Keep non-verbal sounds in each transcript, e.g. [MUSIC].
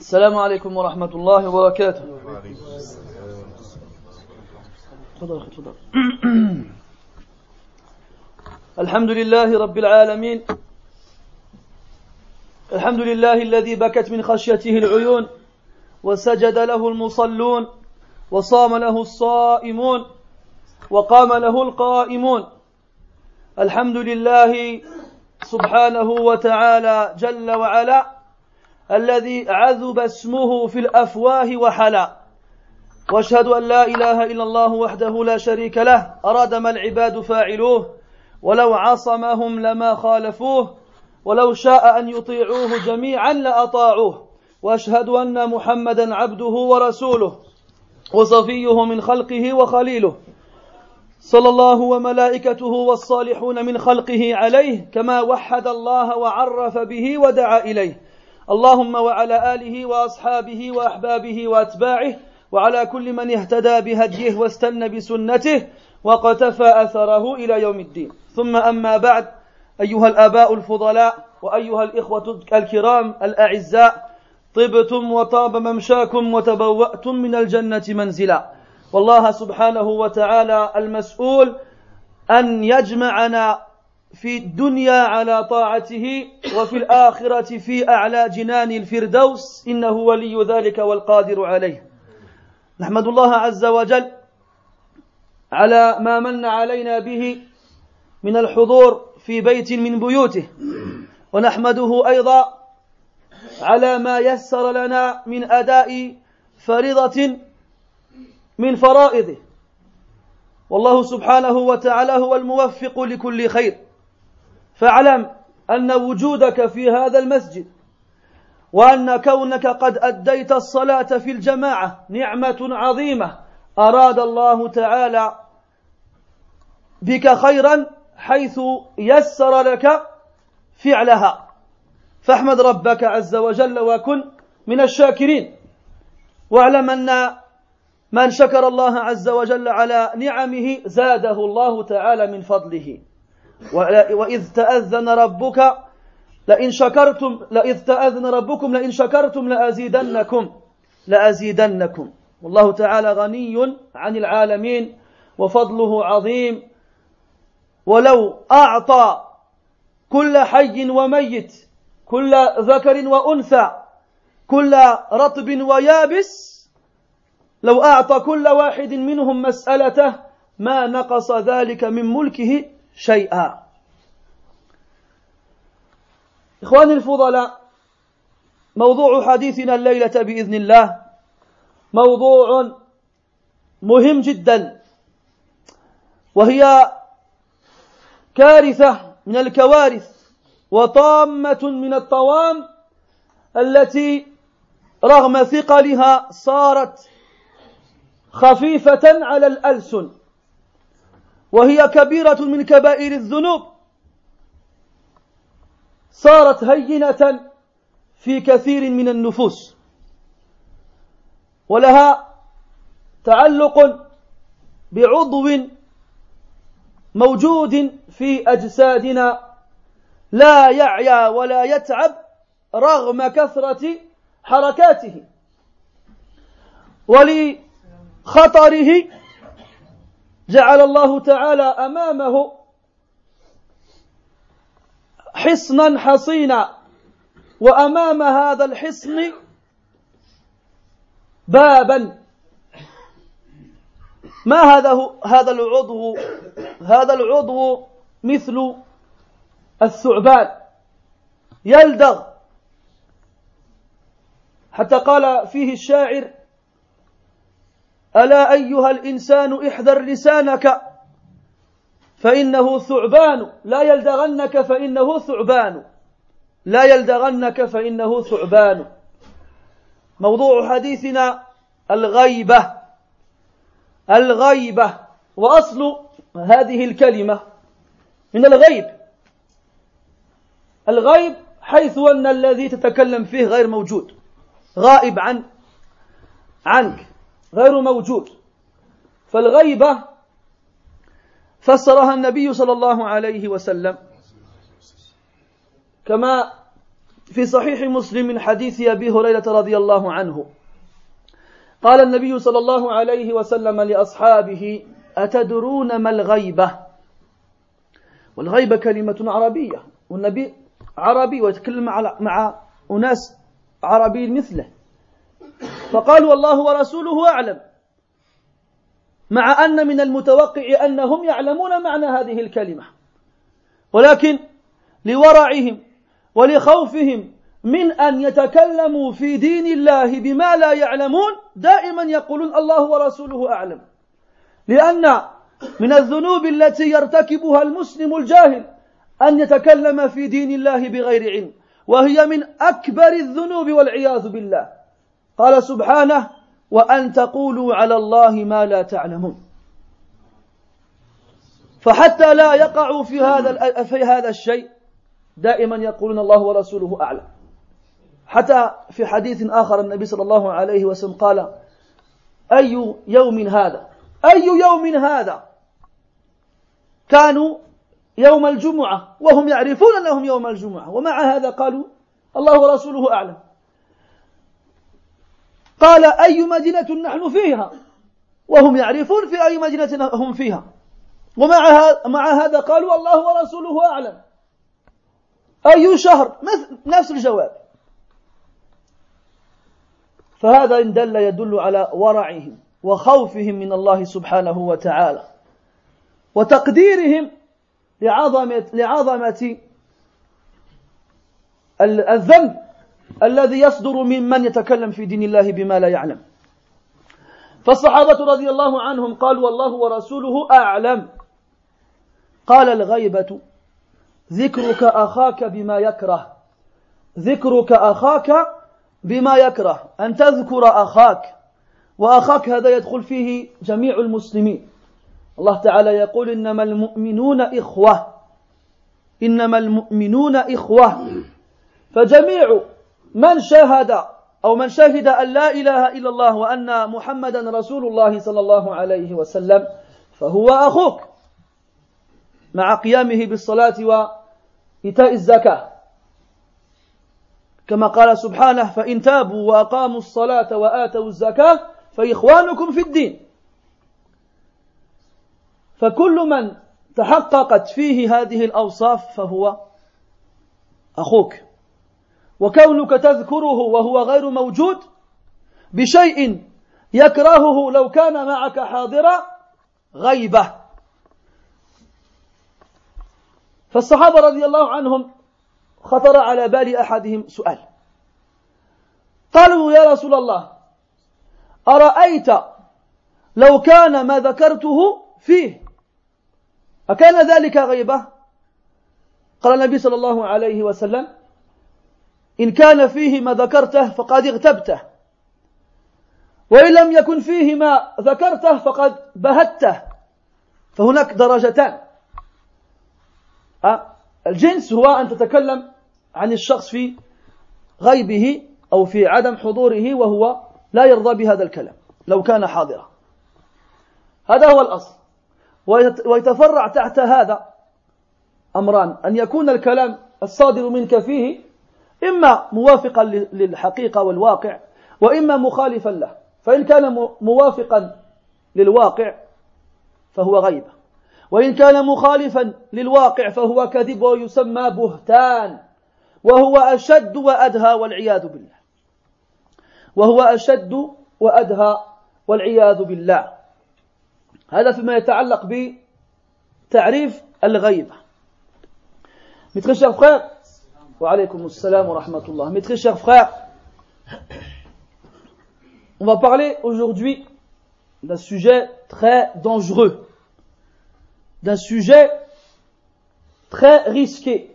السلام عليكم ورحمة الله وبركاته. تفضل تفضل. الحمد لله رب العالمين. الحمد لله الذي بكت من خشيته العيون وسجد له المصلون وصام له الصائمون وقام له القائمون. الحمد لله سبحانه وتعالى جل وعلا الذي عذب اسمه في الأفواه وحلا. وأشهد أن لا إله إلا الله وحده لا شريك له أراد ما العباد فاعلوه ولو عصمهم لما خالفوه ولو شاء أن يطيعوه جميعا لأطاعوه. وأشهد أن محمدا عبده ورسوله وصفيه من خلقه وخليله. صلى الله وملائكته والصالحون من خلقه عليه كما وحد الله وعرف به ودعا إليه. اللهم وعلى آله وأصحابه وأحبابه وأتباعه وعلى كل من اهتدى بهديه واستنى بسنته وقتفى أثره إلى يوم الدين. ثم أما بعد أيها الآباء الفضلاء وأيها الإخوة الكرام الأعزاء طبتم وطاب ممشاكم وتبوأتم من الجنة منزلا. والله سبحانه وتعالى المسؤول أن يجمعنا في الدنيا على طاعته وفي الآخرة في أعلى جنان الفردوس إنه ولي ذلك والقادر عليه. نحمد الله عز وجل على ما من علينا به من الحضور في بيت من بيوته. ونحمده أيضا على ما يسر لنا من أداء فريضة من فرائضه. والله سبحانه وتعالى هو الموفق لكل خير. فاعلم أن وجودك في هذا المسجد وأن كونك قد أديت الصلاة في الجماعة نعمة عظيمة. أراد الله تعالى بك خيرا حيث يسر لك فعلها. فاحمد ربك عز وجل وكن من الشاكرين. واعلم أن من شكر الله عز وجل على نعمه زاده الله تعالى من فضله. وإذ تأذن ربك لئن شكرتم لإذ تأذن ربكم لئن شكرتم لأزيدنكم لأزيدنكم. والله تعالى غني عن العالمين وفضله عظيم. ولو أعطى كل حي وميت كل ذكر وأنثى كل رطب ويابس لو أعطى كل واحد منهم مسألته ما نقص ذلك من ملكه شيئا. إخواني الفضلاء موضوع حديثنا الليلة بإذن الله موضوع مهم جدا وهي كارثة من الكوارث وطامة من الطوام التي رغم ثقلها صارت خفيفة على الألسن. وهي كبيرة من كبائر الذنوب. صارت هينة في كثير من النفوس. ولها تعلق بعضو موجود في أجسادنا. لا يعيا ولا يتعب رغم كثرة حركاته. ولي خطره جعل الله تعالى أمامه حصنا حصينا وأمام هذا الحصن بابا. ما هذا هذا العضو هذا العضو مثل الثعبان يلدغ. حتى قال فيه الشاعر ألا أيها الإنسان احذر لسانك فإنه ثعبان لا يلدغنك فإنه ثعبان. لا يلدغنك فإنه ثعبان. موضوع حديثنا الغيبة الغيبة. وأصل هذه الكلمة من الغيب. الغيب حيث أن الذي تتكلم فيه غير موجود غائب عن عنك. غير موجود. فالغيبة فسرها النبي صلى الله عليه وسلم. كما في صحيح مسلم من حديث أبي هريرة رضي الله عنه. قال النبي صلى الله عليه وسلم لأصحابه أتدرون ما الغيبة؟ والغيبة كلمة عربية. والنبي عربي ويتكلم مع أناس عربي مثله. فقالوا الله ورسوله أعلم. مع أن من المتوقع أنهم يعلمون معنى هذه الكلمة. ولكن لورعهم ولخوفهم من أن يتكلموا في دين الله بما لا يعلمون دائما يقولون الله ورسوله أعلم. لأن من الذنوب التي يرتكبها المسلم الجاهل أن يتكلم في دين الله بغير علم وهي من أكبر الذنوب والعياذ بالله. قال سبحانه وأن تقولوا على الله ما لا تعلمون. فحتى لا يقعوا في هذا في هذا الشيء دائما يقولون الله ورسوله أعلم. حتى في حديث آخر النبي صلى الله عليه وسلم قال أي يوم هذا؟ أي يوم هذا؟ كانوا يوم الجمعة وهم يعرفون أنهم يوم الجمعة ومع هذا قالوا الله ورسوله أعلم. قال أي مدينة نحن فيها؟ وهم يعرفون في أي مدينة هم فيها. ومع مع هذا قالوا الله ورسوله أعلم. أي شهر؟ نفس الجواب. فهذا إن دل يدل على ورعهم وخوفهم من الله سبحانه وتعالى. وتقديرهم لعظمة لعظمة الذنب. الذي يصدر ممن يتكلم في دين الله بما لا يعلم. فالصحابة رضي الله عنهم قالوا والله ورسوله أعلم. قال الغيبة ذكرك أخاك بما يكره. ذكرك أخاك بما يكره. أن تذكر أخاك. وأخاك هذا يدخل فيه جميع المسلمين. الله تعالى يقول إنما المؤمنون إخوة. إنما المؤمنون إخوة. فجميع من شاهد أو من شهد أن لا إله إلا الله وأن محمدا رسول الله صلى الله عليه وسلم فهو أخوك مع قيامه بالصلاة وإيتاء الزكاة. كما قال سبحانه فإن تابوا وأقاموا الصلاة وآتوا الزكاة فإخوانكم في الدين. فكل من تحققت فيه هذه الأوصاف فهو أخوك. وكونك تذكره وهو غير موجود بشيء يكرهه لو كان معك حاضرا غيبة. فالصحابة رضي الله عنهم خطر على بال أحدهم سؤال. قالوا يا رسول الله أرأيت لو كان ما ذكرته فيه أكان ذلك غيبة؟ قال النبي صلى الله عليه وسلم إن كان فيه ما ذكرته فقد اغتبته. وإن لم يكن فيه ما ذكرته فقد بهته. فهناك درجتان. الجنس هو أن تتكلم عن الشخص في غيبه أو في عدم حضوره وهو لا يرضى بهذا الكلام لو كان حاضرا. هذا هو الأصل. ويتفرع تحت هذا أمران أن يكون الكلام الصادر منك فيه إما موافقا للحقيقة والواقع وإما مخالفا له. فإن كان موافقا للواقع فهو غيبة. وإن كان مخالفا للواقع فهو كذب ويسمى بهتان وهو أشد وأدهى والعياذ بالله. وهو أشد وأدهى والعياذ بالله. هذا فيما يتعلق بتعريف الغيبة. Mes très chers frères, wa rahmatullah. Mes très chers frères, on va parler aujourd'hui d'un sujet très dangereux, d'un sujet très risqué,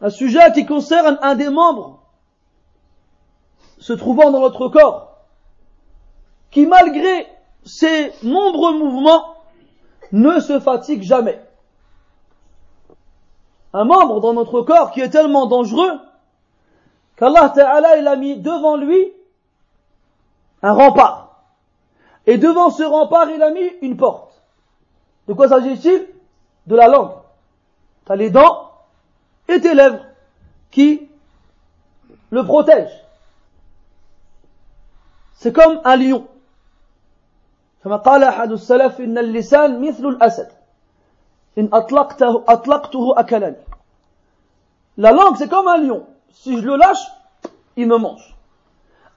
un sujet qui concerne un des membres se trouvant dans notre corps, qui malgré ses nombreux mouvements ne se fatigue jamais Un membre dans notre corps qui est tellement dangereux qu'Allah Ta'ala il a mis devant lui un rempart. Et devant ce rempart, il a mis une porte. De quoi s'agit-il De la langue. Tu as les dents et tes lèvres qui le protège. C'est comme un lion. كما قال أحد السلف إن اللسان مثل الأسد La langue, c'est comme un lion. Si je le lâche, il me mange.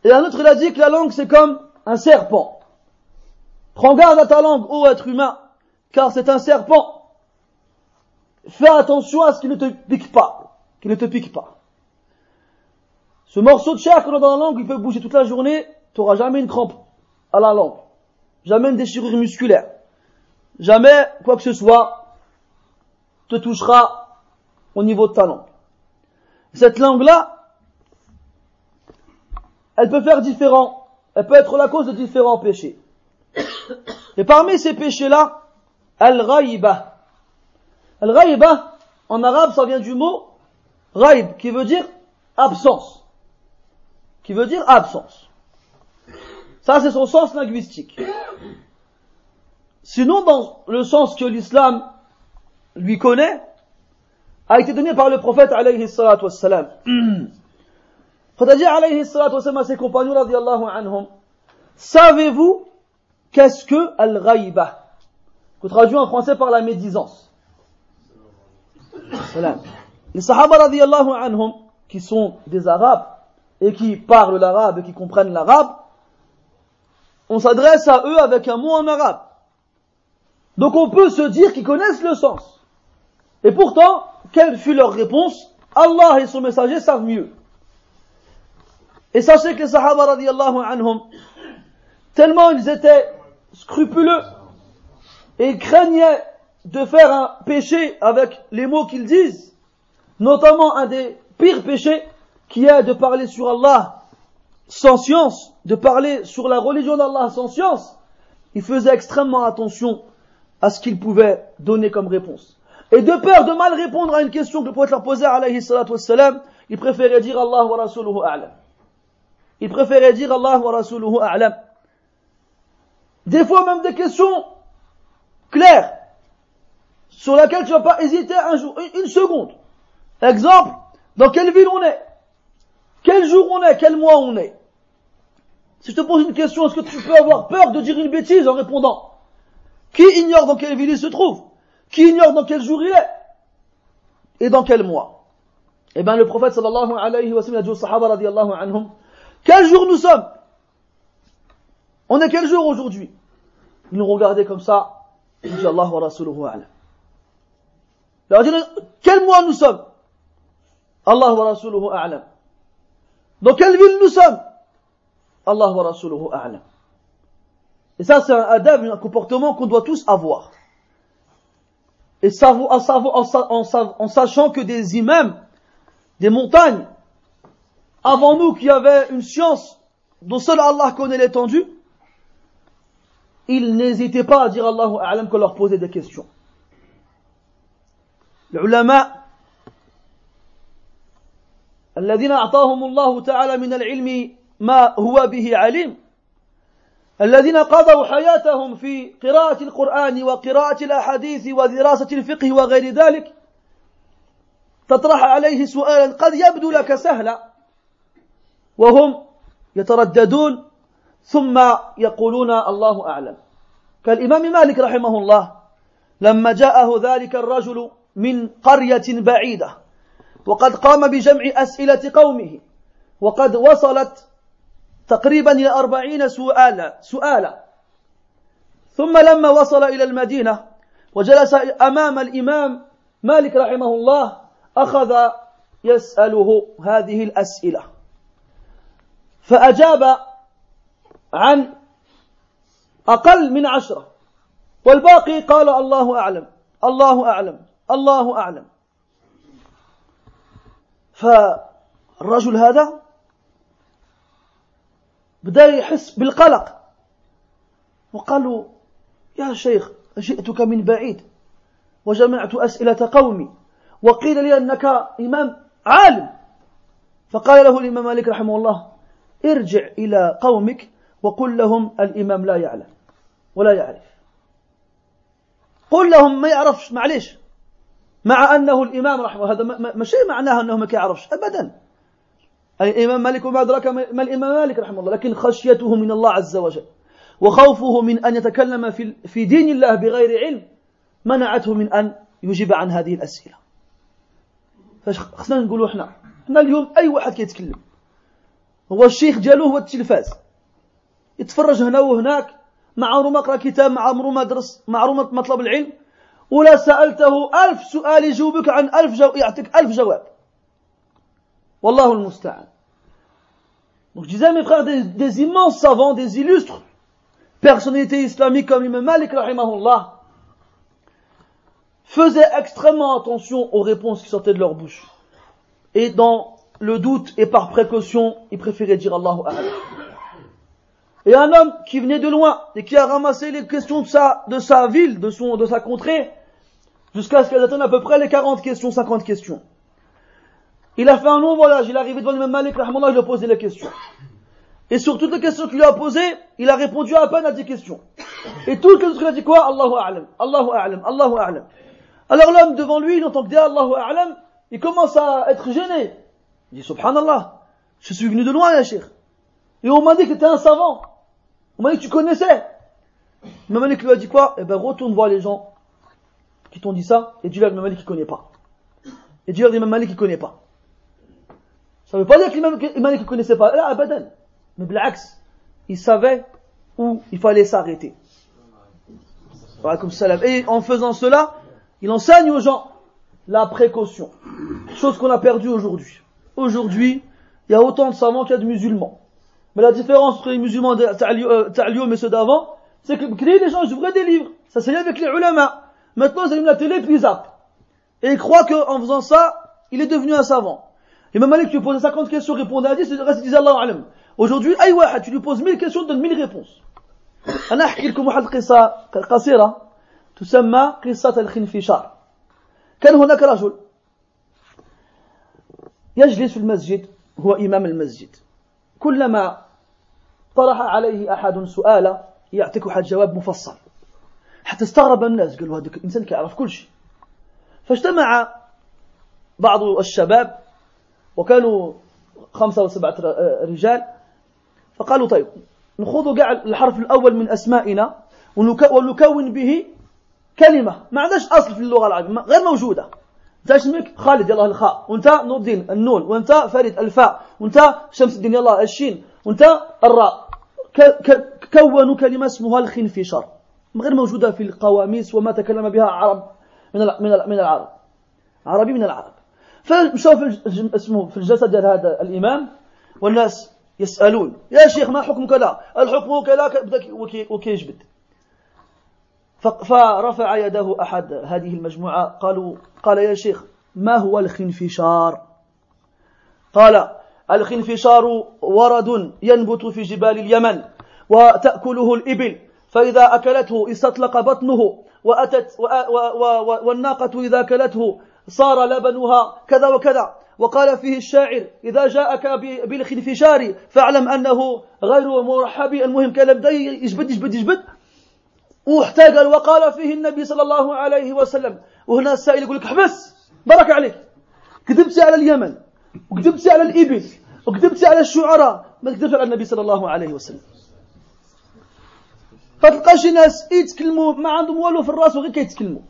Et un autre, il a dit que la langue, c'est comme un serpent. Prends garde à ta langue, ô être humain, car c'est un serpent. Fais attention à ce qu'il ne te pique pas. Qu'il ne te pique pas. Ce morceau de chair qu'on a dans la langue, il peut bouger toute la journée, tu n'auras jamais une crampe à la langue. Jamais une déchirure musculaire. Jamais quoi que ce soit te touchera au niveau de ta langue. Cette langue-là, elle peut faire différents, elle peut être la cause de différents péchés. Et parmi ces péchés-là, al-ghaiba. Al-ghaiba, en arabe, ça vient du mot ghaib, qui veut dire absence. Qui veut dire absence. Ça, c'est son sens linguistique. Sinon, dans le sens que l'islam lui connaît, a été donné par le prophète alayhi salatu wassalam. [CLEARS THROAT] C'est-à-dire alayhi salatu wassalam à ses compagnons radiallahu anhum, savez-vous qu'est-ce que al-ghaiba? Que traduit en français par la médisance. Les sahaba radiallahu anhum, qui sont des arabes, et qui parlent l'arabe et qui comprennent l'arabe, on s'adresse à eux avec un mot en arabe. Donc on peut se dire qu'ils connaissent le sens. Et pourtant, quelle fut leur réponse? Allah et son messager savent mieux. Et sachez que les Sahaba radiallahu anhum, tellement ils étaient scrupuleux et craignaient de faire un péché avec les mots qu'ils disent, notamment un des pires péchés qui est de parler sur Allah sans science, de parler sur la religion d'Allah sans science, ils faisaient extrêmement attention à ce qu'ils pouvaient donner comme réponse. Et de peur de mal répondre à une question que le prophète leur posait, alayhi salatu wassalam, il préférait dire Allah wa rasuluhu a'lam. Il préférait dire Allah wa rasuluhu a'lam. Des fois même des questions claires, sur lesquelles tu vas pas hésiter un jour, une seconde. Exemple, dans quelle ville on est? Quel jour on est? Quel mois on est? Si je te pose une question, est-ce que tu peux avoir peur de dire une bêtise en répondant? Qui ignore dans quelle ville il se trouve? Qui ignore dans quel jour il est et dans quel mois. Eh bien, le prophète sallallahu alayhi wa sallam a dit aux sahaba radiallahu anhum, quel jour nous sommes? On est quel jour aujourd'hui? Ils nous regardaient comme ça, ils dit Allah wa rasuluhu a'lam. A dit, quel mois nous sommes? Allah wa rasuluhu a'lam. Dans quelle ville nous sommes? Allah wa rasuluhu a'lam. Et ça, c'est un adab, un comportement qu'on doit tous avoir et en, sachant que des imams, des montagnes, avant nous qui avaient une science dont seul Allah connaît l'étendue, ils n'hésitaient pas à dire Allahu A'lam qu'on leur posait des questions. العلماء الذين أعطاهم الله تعالى من العلم ما هو به عليم الذين قضوا حياتهم في قراءة القرآن وقراءة الأحاديث ودراسة الفقه وغير ذلك تطرح عليه سؤالا قد يبدو لك سهلا وهم يترددون ثم يقولون الله أعلم. كالإمام مالك رحمه الله لما جاءه ذلك الرجل من قرية بعيدة وقد قام بجمع أسئلة قومه وقد وصلت تقريبا إلى أربعين سؤالا سؤالا. ثم لما وصل إلى المدينة وجلس أمام الإمام مالك رحمه الله أخذ يسأله هذه الأسئلة. فأجاب عن أقل من عشرة. والباقي قال الله أعلم الله أعلم الله أعلم. فالرجل هذا بدأ يحس بالقلق. وقالوا يا شيخ جئتك من بعيد وجمعت أسئلة قومي وقيل لي أنك إمام عالم. فقال له الإمام مالك رحمه الله ارجع إلى قومك وقل لهم الإمام لا يعلم ولا يعرف. قل لهم ما يعرفش معليش. مع أنه الإمام رحمه هذا ماشي معناه أنه ما كيعرفش أبدا. الإمام مالك وما أدراك ما الإمام مالك رحمه الله لكن خشيته من الله عز وجل وخوفه من أن يتكلم في, في دين الله بغير علم منعته من أن يجيب عن هذه الأسئلة. فاش خصنا نقولوا إحنا إحنا اليوم أي واحد كيتكلم هو الشيخ ديالو هو التلفاز يتفرج هنا وهناك مع عمره ما قرا كتاب مع عمره ما درس مع عمره ما مطلب العلم ولا سألته ألف سؤال يجاوبك عن ألف جو... يعطيك ألف جواب. Wallahu al-musta'an. Donc je disais à mes frères, des, immenses savants, des illustres personnalités islamiques comme l'imam Malik rahimahullah, faisaient extrêmement attention aux réponses qui sortaient de leur bouche. Et dans le doute et par précaution, ils préféraient dire Allahu Akbar. Et un homme qui venait de loin et qui a ramassé les questions de sa, de sa ville, de, son, de sa contrée, jusqu'à ce qu'elles atteignent à peu près les 40 questions, 50 questions. Il a fait un long voyage, il est arrivé devant l'imam Malik, il lui a posé les questions. Et sur toutes les questions qu'il lui a posées, il a répondu à peine à 10 questions. Et toutes les autres, il a dit quoi? Allahu A'lam, Allahu A'lam, Allahu A'lam. Alors l'homme devant lui, il entend que dire Allahu A'lam, il commence à être gêné. Il dit Subhanallah, je suis venu de loin, ya Et on m'a dit que tu un savant. On m'a dit que tu connaissais. Le Malik lui a dit quoi? Eh ben retourne voir les gens qui t'ont dit ça et dis-leur que Malik ne connaît pas. Et dis-leur que Malik ne connaît pas. Ça ne veut pas dire que Malik ne connaissait pas. Là, abadan. Mais Blax, il savait où il fallait s'arrêter. Et en faisant cela, il enseigne aux gens la précaution. Chose qu'on a perdue aujourd'hui. Aujourd'hui, il y a autant de savants qu'il y a de musulmans. Mais la différence entre les musulmans de Ta'lium et ceux d'avant, c'est que les gens, ouvraient des livres. Ça s'est avec les ulama. Maintenant, ils allument la télé, puis ils zappent. Et ils croient qu'en faisant ça, il est devenu un savant. Même Malik, tu lui posais 50 questions, répondait à 10, et le reste, disait Allah alam. Aujourd'hui, واحد tu lui poses 1000 questions, donne 1000 réponses. أنا أحكي لكم واحد القصة قصيرة تسمى قصة الخنفشار. كان هناك رجل يجلس في المسجد هو إمام المسجد كلما طرح عليه أحد سؤالا يعطيك واحد جواب مفصل حتى استغرب الناس قالوا هذاك الإنسان كيعرف كل شيء فاجتمع بعض الشباب وكانوا خمسة أو سبعة رجال فقالوا طيب نخوض كاع الحرف الأول من أسمائنا ونكون به كلمة. ما عندهاش أصل في اللغة العربية غير موجودة. انت اسمك؟ خالد يلا الخاء. وانت نور الدين النون. وانت فريد الفاء. وانت شمس الدين يلا الشين. وانت الراء. كونوا كلمة اسمها الخنفشار غير موجودة في القواميس وما تكلم بها عرب من من العرب. عربي من العرب. فمشوا في اسمه في الجسد ديال هذا الإمام والناس يسألون يا شيخ ما حكم كذا؟ الحكم كذا بدا وكيجبد. فرفع يده أحد هذه المجموعة قالوا قال يا شيخ ما هو الخنفشار؟ قال الخنفشار ورد ينبت في جبال اليمن وتأكله الإبل فإذا أكلته استطلق بطنه وأتت والناقة إذا أكلته صار لبنها كذا وكذا. وقال فيه الشاعر إذا جاءك بالخنفشار فاعلم أنه غير مرحب. المهم كان بدأ يجبد يجبد يجبد. واحتاج وقال فيه النبي صلى الله عليه وسلم. وهنا السائل يقول لك احبس برك عليك. كذبتي على اليمن وكذبتي على الإبل وكذبتي على الشعراء. ما كذبتش على النبي صلى الله عليه وسلم. فتلقى ناس يتكلموا ما عندهم والو في الرأس وغير كيتكلموا.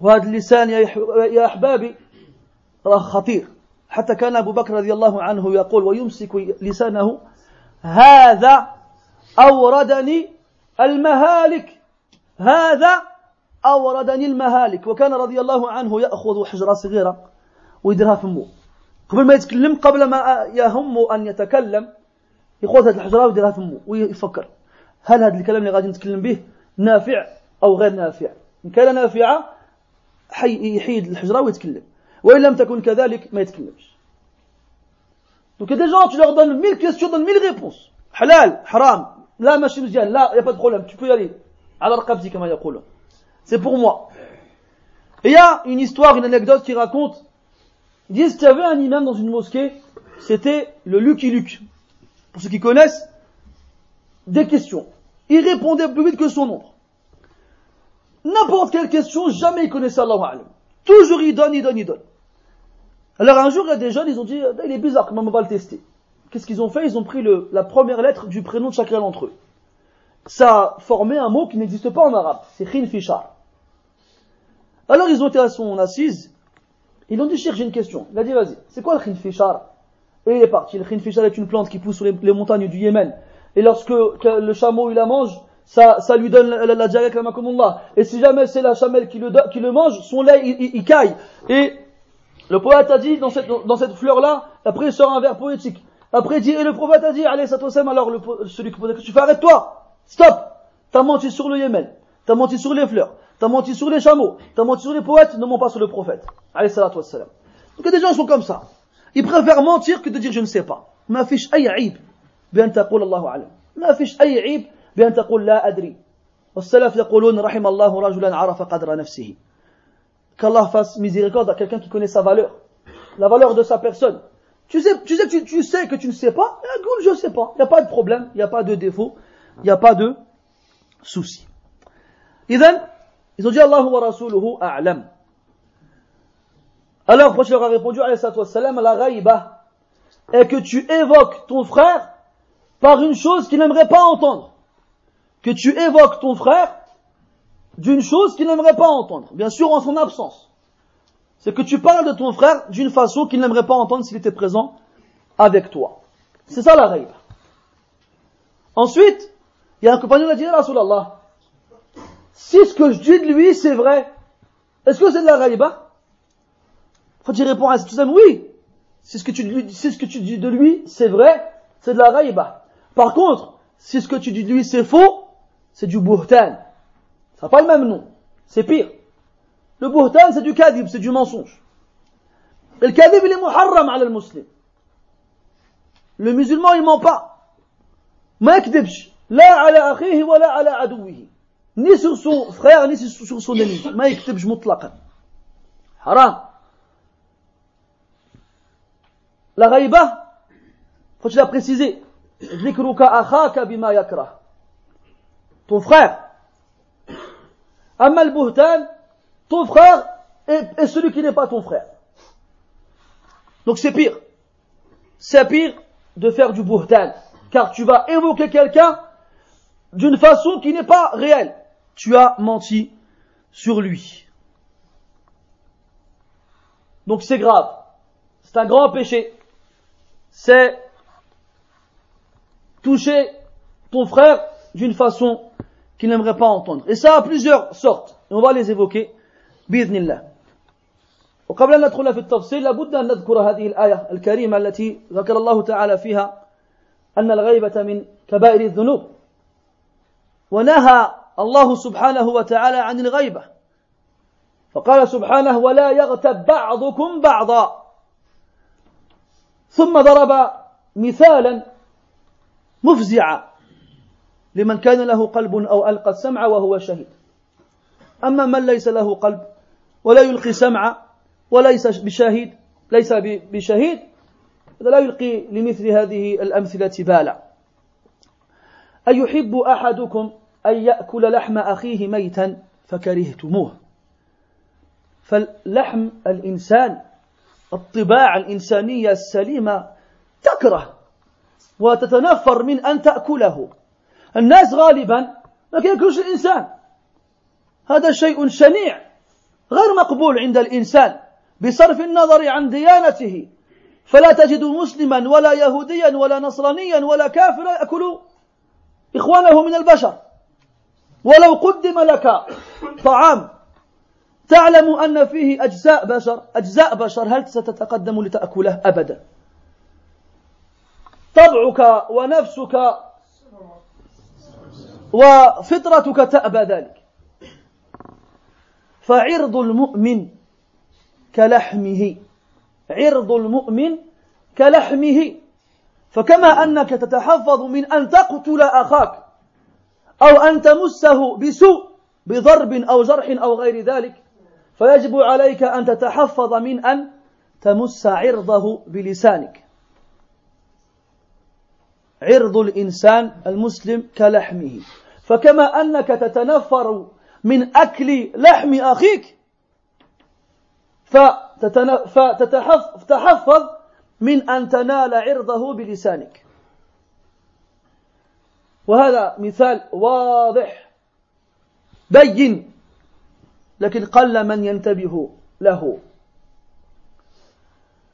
وهذا اللسان يا أحبابي راه خطير. حتى كان أبو بكر رضي الله عنه يقول ويمسك لسانه هذا أوردني المهالك هذا أوردني المهالك. وكان رضي الله عنه يأخذ حجرة صغيرة ويديرها في مو. قبل ما يتكلم قبل ما يهم أن يتكلم يأخذ هذه الحجرة ويديرها في مو ويفكر. هل هذا الكلام اللي غادي نتكلم به نافع أو غير نافع؟ إن كان نافعا يحيد الحجرة ويتكلم وإن لم تكن كذلك ما يتكلمش Donc il y a des gens, tu leur donnes mille questions, donnes mille réponses. Halal, haram, là, machin, là, il n'y a pas de problème, tu peux y aller. Alors, c'est pour moi. Et il y a une histoire, une anecdote qui raconte, ils disent qu'il y avait un imam dans une mosquée, c'était le Lucky Luke. Pour ceux qui connaissent, des questions. Il répondait plus vite que son ombre. N'importe quelle question, jamais il connaissait Allah Toujours il donne, il donne, il donne. Alors un jour, il y a des jeunes, ils ont dit, il est bizarre, comment on va le tester Qu'est-ce qu'ils ont fait? Ils ont pris le, la première lettre du prénom de chacun d'entre eux. Ça a formé un mot qui n'existe pas en arabe. C'est Khin Fishar. Alors ils ont été à son assise. Ils ont dit, Cher, j'ai une question. Il a dit, vas-y, c'est quoi le Khin Fishar Et il est parti. Le Khin Fishar est une plante qui pousse sur les, montagnes du Yémen. Et lorsque le chameau il la mange, ça, ça lui donne la, la, la la Et si jamais c'est la chamelle qui le, qui le mange, son lait il, il, caille. Et le poète a dit dans cette, dans cette fleur-là, après il sort un vers poétique. Après il dit, et le prophète a dit, allez, ça alors le, celui qui pose la tu fais, arrête-toi, stop, t'as menti sur le Yémen, t'as menti sur les fleurs, t'as menti sur les chameaux, t'as menti sur les poètes, ne mens pas sur le prophète. Allez, salatu wassalam. Donc il y a des gens qui sont comme ça. Ils préfèrent mentir que de dire je ne sais pas. ما فيش أي عيب بأن تقول الله أعلم. ما فيش أي عيب بأن تقول لا أدري. والسلف يقولون رحم الله رجلا عرف قدر نفسه. Qu'Allah fasse miséricorde à quelqu'un qui connaît sa valeur, la valeur de sa personne. Tu sais, tu sais, tu, tu sais que tu ne sais pas, eh, je ne sais pas. Il n'y a pas de problème, il n'y a pas de défaut, il n'y a pas de souci. Idhan, ils ont dit Allah wa rasuluhu a'lam. Alors, quand je leur ai répondu, alayhi salam, la raïba, est que tu évoques ton frère par une chose qu'il n'aimerait pas entendre. Que tu évoques ton frère d'une chose qu'il n'aimerait pas entendre, bien sûr en son absence. C'est que tu parles de ton frère d'une façon qu'il n'aimerait pas entendre s'il était présent avec toi. C'est ça la règle. Ensuite, il y a un compagnon qui a dit, Rasulallah, si ce que je dis de lui c'est vrai, est-ce que c'est de la raïba Faut tu répondre à cette oui. Si ce que tu dis de lui c'est vrai, c'est de la raïba. Par contre, si ce que tu dis de lui c'est faux, c'est du buhtan. Ça n'a pas le même nom. C'est pire. Le buhtan, c'est du kadib, c'est du mensonge. Et le kadib, il est muharram ala le musulman. Le musulman, il ment pas. ما يكذبش لا على أخيه ولا على عدوه ni sur son frère ni sur son ennemi ما يكذبش مطلقا حرام la غيبة faut-il la préciser ذكرك أخاك بما يكره ton frère Amma buhtan ton frère est, celui qui n'est pas ton frère. Donc c'est pire. C'est pire de faire du buhtan. Car tu vas évoquer quelqu'un d'une façon qui n'est pas réelle. Tu as menti sur lui. Donc c'est grave. C'est un grand péché. C'est toucher ton frère d'une façon qu'il n'aimerait pas entendre. Et ça a plusieurs sortes. Et on va les évoquer الله. وقبل أن ندخل في التفصيل لابد أن نذكر هذه الآية الكريمة التي ذكر الله تعالى فيها أن الغيبة من كبائر الذنوب ونهى الله سبحانه وتعالى عن الغيبة فقال سبحانه ولا يغتب بعضكم بعضا ثم ضرب مثالا مفزعا لمن كان له قلب أو ألقى السمع وهو شهيد. أما من ليس له قلب ولا يلقي سمع وليس بشهيد ليس بشهيد لا يلقي لمثل هذه الأمثلة بالا أيحب أحدكم أن يأكل لحم أخيه ميتا فكرهتموه. فاللحم الإنسان الطباع الإنسانية السليمة تكره وتتنفر من أن تأكله. الناس غالبا ما ياكلوش الإنسان هذا شيء شنيع غير مقبول عند الإنسان. بصرف النظر عن ديانته فلا تجد مسلما ولا يهوديا ولا نصرانيا ولا كافرا. يأكل إخوانه من البشر. ولو قدم لك طعام تعلم أن فيه أجزاء بشر. أجزاء بشر هل ستتقدم لتأكله أبدا؟ طبعك ونفسك وفطرتك تأبى ذلك. فعرض المؤمن كلحمه عرض المؤمن كلحمه. فكما أنك تتحفظ من أن تقتل أخاك أو أن تمسه بسوء بضرب أو جرح أو غير ذلك فيجب عليك أن تتحفظ من أن تمس عرضه بلسانك. عرض الإنسان المسلم كلحمه. فكما أنك تتنفر من أكل لحم أخيك فتتحفظ من أن تنال عرضه بلسانك وهذا مثال واضح بين لكن قل من ينتبه له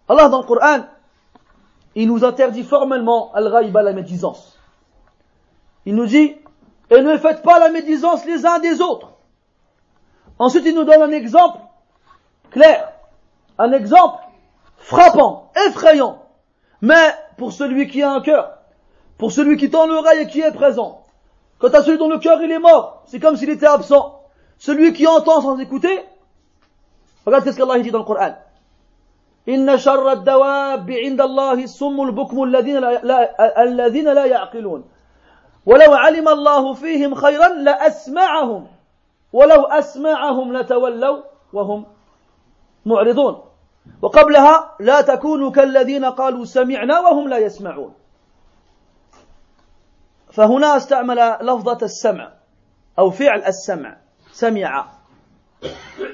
dans le Coran, il nous interdit formellement al-ghaïba, la médisance. Il nous dit, et ne faites pas la médisance les uns des autres. Ensuite, il nous donne un exemple clair, un exemple frappant, effrayant, mais pour celui qui a un cœur, pour celui qui tend l'oreille et qui est présent. Quant à celui dont le cœur il est mort, c'est comme s'il était absent. Celui qui entend sans écouter, regarde ce qu'Allah dit dans le Coran. إن شر الدواب عند الله الصم البكم الذين لا, لا الذين لا يعقلون ولو علم الله فيهم خيرا لأسمعهم. ولو أسمعهم لتولوا وهم معرضون. وقبلها لا تكونوا كالذين قالوا سمعنا وهم لا يسمعون. فهنا استعمل لفظة السمع أو فعل السمع سمع.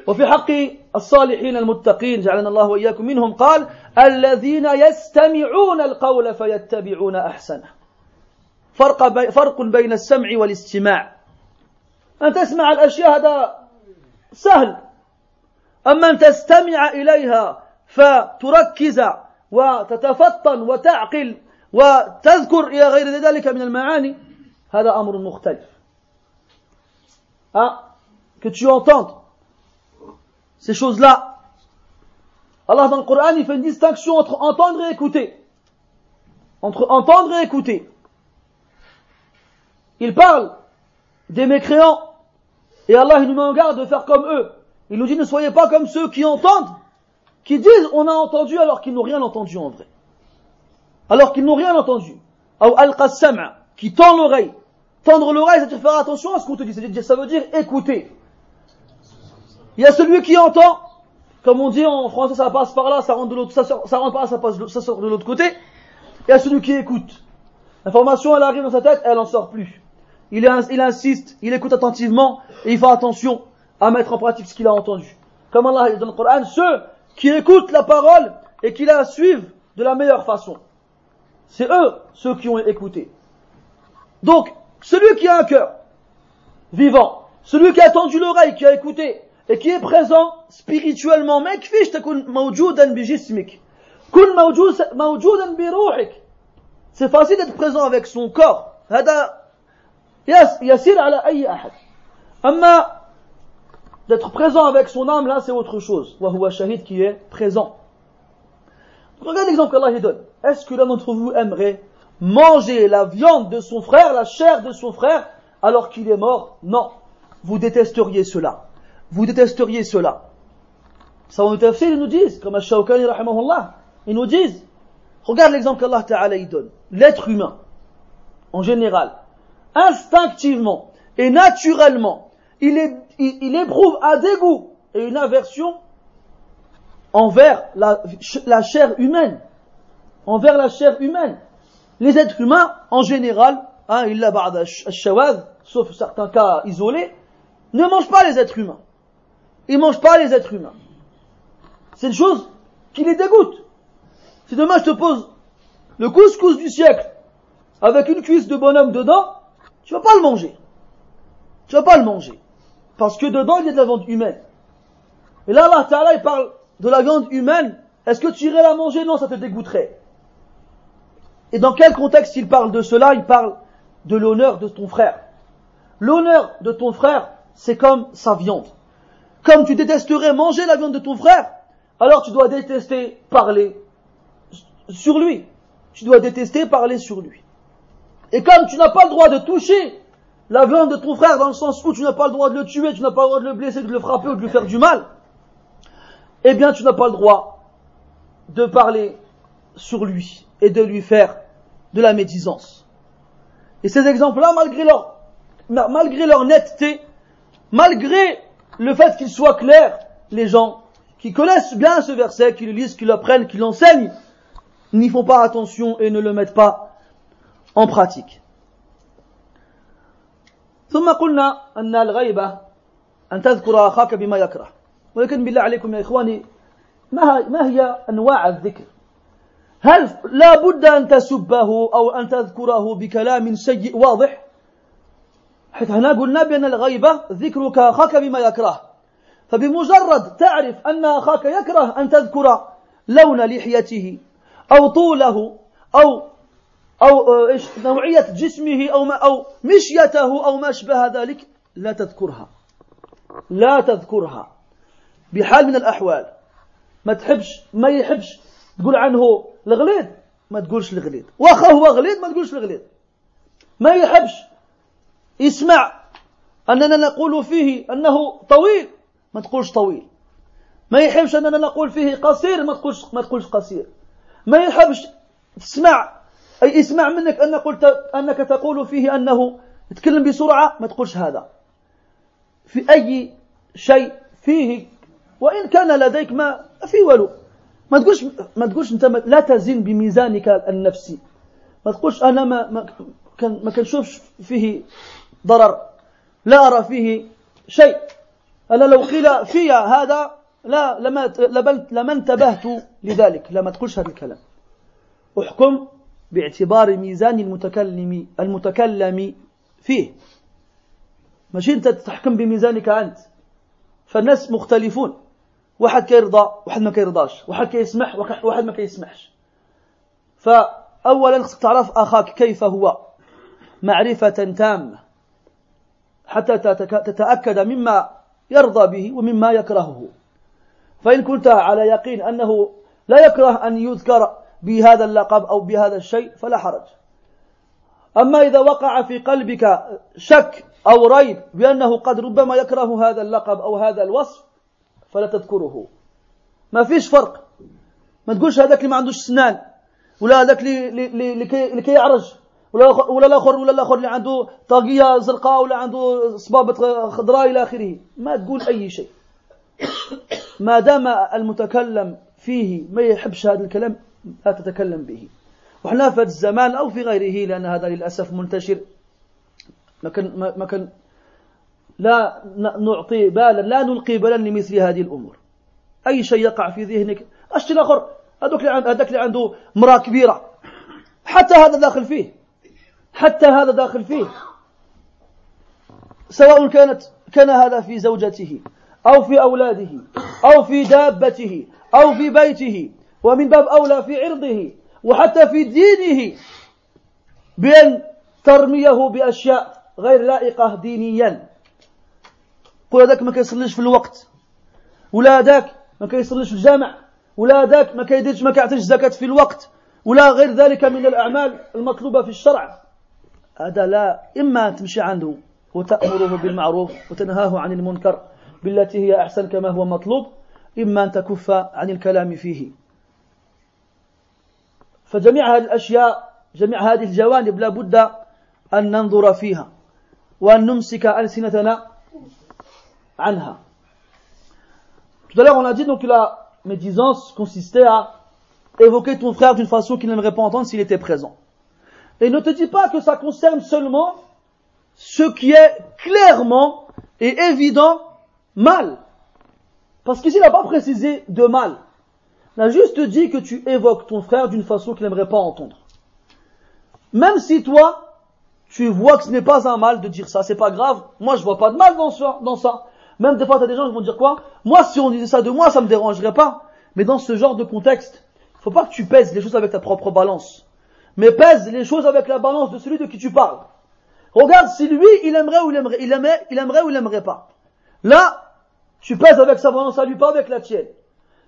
وفي حق الصالحين المتقين جعلنا الله وإياكم منهم قال الذين يستمعون القول فيتبعون أحسنه. فرق, بي فرق بين السمع والاستماع. أن تسمع الأشياء هذا سهل. أما أن تستمع إليها فتركز وتتفطن وتعقل وتذكر إلى غير ذلك من المعاني هذا أمر مختلف. Hein, que tu entendes ces choses-là. Allah dans le Coran il fait une distinction entre entendre et écouter. Entre entendre et écouter. Il parle des mécréants et Allah il nous met en garde de faire comme eux il nous dit ne soyez pas comme ceux qui entendent qui disent on a entendu alors qu'ils n'ont rien entendu en vrai alors qu'ils n'ont rien entendu. Ou al qui tend l'oreille. Tendre l'oreille, c'est-à-dire faire attention à ce qu'on te dit. Ça veut dire écouter. Il y a celui qui entend, comme on dit en français, ça passe par là, ça rentre de l'autre, ça, ça rentre par là, ça, passe, ça sort de l'autre côté. Il y a celui qui écoute. L'information, elle arrive dans sa tête, elle n'en sort plus. Il, insiste, il écoute attentivement, et il fait attention à mettre en pratique ce qu'il a entendu. Comme Allah dit dans le Coran, ceux qui écoutent la parole et qui la suivent de la meilleure façon. C'est eux ceux qui ont écouté. Donc, celui qui a un cœur vivant, celui qui a tendu l'oreille, qui a écouté, et qui est présent spirituellement, c'est facile d'être présent avec son corps. D'être présent avec son âme, là, c'est autre chose. shahid qui est présent. Regardez l'exemple qu'Allah donne. Est-ce que l'un d'entre vous aimerait manger la viande de son frère, la chair de son frère, alors qu'il est mort? Non. Vous détesteriez cela. Vous détesteriez cela. Ça, on tafsir, ils nous disent, comme Ash-Shawkani, ils nous disent, regarde l'exemple qu'Allah Ta'ala donne. L'être humain, en général, instinctivement et naturellement, il, éprouve un dégoût et une aversion envers la, chair humaine. Envers la chair humaine. Les êtres humains, en général, hein, il sauf certains cas isolés, ne mangent pas les êtres humains. Ils mangent pas les êtres humains. C'est une chose qui les dégoûte. Si demain je te pose le couscous du siècle avec une cuisse de bonhomme dedans, tu vas pas le manger. Tu vas pas le manger. Parce que dedans, il y a de la viande humaine. Et là, Allah il parle de la viande humaine, est-ce que tu irais la manger? Non, ça te dégoûterait. Et dans quel contexte il parle de cela? Il parle de l'honneur de ton frère. L'honneur de ton frère, c'est comme sa viande. Comme tu détesterais manger la viande de ton frère, alors tu dois détester parler sur lui. Tu dois détester parler sur lui. Et comme tu n'as pas le droit de toucher la viande de ton frère dans le sens où tu n'as pas le droit de le tuer, tu n'as pas le droit de le blesser, de le frapper ou de lui faire du mal, eh bien tu n'as pas le droit de parler sur lui et de lui faire de la médisance. Et ces exemples-là, malgré leur, malgré leur netteté, malgré le fait qu'ils soient clairs, les gens qui connaissent bien ce verset, qui le lisent, qui l'apprennent, qui l'enseignent, n'y font pas attention et ne le mettent pas en pratique. ثم قلنا أن الغيبة أن تذكر أخاك بما يكره. ولكن بالله عليكم يا إخواني ما هي أنواع الذكر؟ هل لا بد أن تسبه أو أن تذكره بكلام سيء واضح؟ حيث هنا قلنا بأن الغيبة ذكرك أخاك بما يكره. فبمجرد تعرف أن أخاك يكره أن تذكر لون لحيته أو طوله أو أو إيش نوعية جسمه أو ما أو مشيته أو ما أشبه ذلك لا تذكرها. لا تذكرها. بحال من الأحوال. ما تحبش ما يحبش تقول عنه الغليظ ما تقولش الغليظ واخا هو غليظ ما تقولش الغليظ ما يحبش يسمع أننا نقول فيه أنه طويل ما تقولش طويل. ما يحبش أننا نقول فيه قصير ما تقولش ما تقولش قصير. ما يحبش تسمع أي اسمع منك أن قلت أنك تقول فيه أنه يتكلم بسرعة ما تقولش هذا. في أي شيء فيه وإن كان لديك ما في ولو. ما تقولش ما تقولش أنت لا تزن بميزانك النفسي. ما تقولش أنا ما ما كان ما كنشوفش فيه ضرر. لا أرى فيه شيء. أنا لو قيل في هذا لا لما لما انتبهت لذلك. لما تقولش هذا الكلام. أحكم باعتبار ميزان المتكلم المتكلم فيه. ماشي؟ انت تحكم بميزانك انت. فالناس مختلفون. واحد كيرضى واحد ما كيرضاش. واحد كيسمح واحد ما كيسمحش. فاولا خصك تعرف أخاك كيف هو. معرفة تامة. حتى تتأكد مما يرضى به ومما يكرهه. فإن كنت على يقين أنه لا يكره أن يذكر بهذا اللقب أو بهذا الشيء فلا حرج. أما إذا وقع في قلبك شك أو ريب بأنه قد ربما يكره هذا اللقب أو هذا الوصف فلا تذكره. ما فيش فرق. ما تقولش هذاك اللي ما عندوش سنان ولا هذاك اللي كي يعرج ولا ولا الآخر ولا الآخر اللي عنده طاقية زرقاء ولا عنده صبابه خضراء إلى آخره. ما تقول أي شيء. ما دام المتكلم فيه ما يحبش هذا الكلام لا تتكلم به. وحنا في هذا الزمان أو في غيره لأن هذا للأسف منتشر. ما كان ما كان لا نعطي بالا لا نلقي بالا لمثل هذه الأمور. أي شيء يقع في ذهنك الشيء الآخر هذاك اللي هذاك اللي عنده امرأة كبيرة. حتى هذا داخل فيه. حتى هذا داخل فيه. سواء كانت كان هذا في زوجته أو في أولاده أو في دابته أو في بيته. ومن باب أولى في عرضه وحتى في دينه بأن ترميه بأشياء غير لائقة دينيا. قول هذاك ما كيصليش في الوقت ولا هذاك ما كيصليش في الجامع ولا هذاك ما كيديرش ما كيعطيش زكاة في الوقت ولا غير ذلك من الأعمال المطلوبة في الشرع. هذا لا إما تمشي عنده وتأمره بالمعروف وتنهاه عن المنكر بالتي هي أحسن كما هو مطلوب إما أن تكف عن الكلام فيه. فجميع هذه الأشياء جميع هذه الجوانب لا بد أن ننظر فيها وأن نمسك ألسنتنا عنها Tout à l'heure, on a dit donc que la médisance consistait à évoquer ton frère d'une façon qu'il n'aimerait pas entendre s'il était présent. Et ne te dis pas que ça concerne seulement ce qui est clairement et évident mal. Parce qu'ici, il n'a pas précisé de mal. Il a juste dit que tu évoques ton frère d'une façon qu'il n'aimerait pas entendre. Même si toi, tu vois que ce n'est pas un mal de dire ça, c'est pas grave, moi je vois pas de mal dans ça. Même des fois, tu as des gens qui vont dire quoi? Moi, si on disait ça de moi, ça me dérangerait pas. Mais dans ce genre de contexte, faut pas que tu pèses les choses avec ta propre balance. Mais pèse les choses avec la balance de celui de qui tu parles. Regarde si lui, il aimerait ou il aimerait, il aimerait, il aimerait ou il aimerait pas. Là, tu pèses avec sa balance à lui, pas avec la tienne.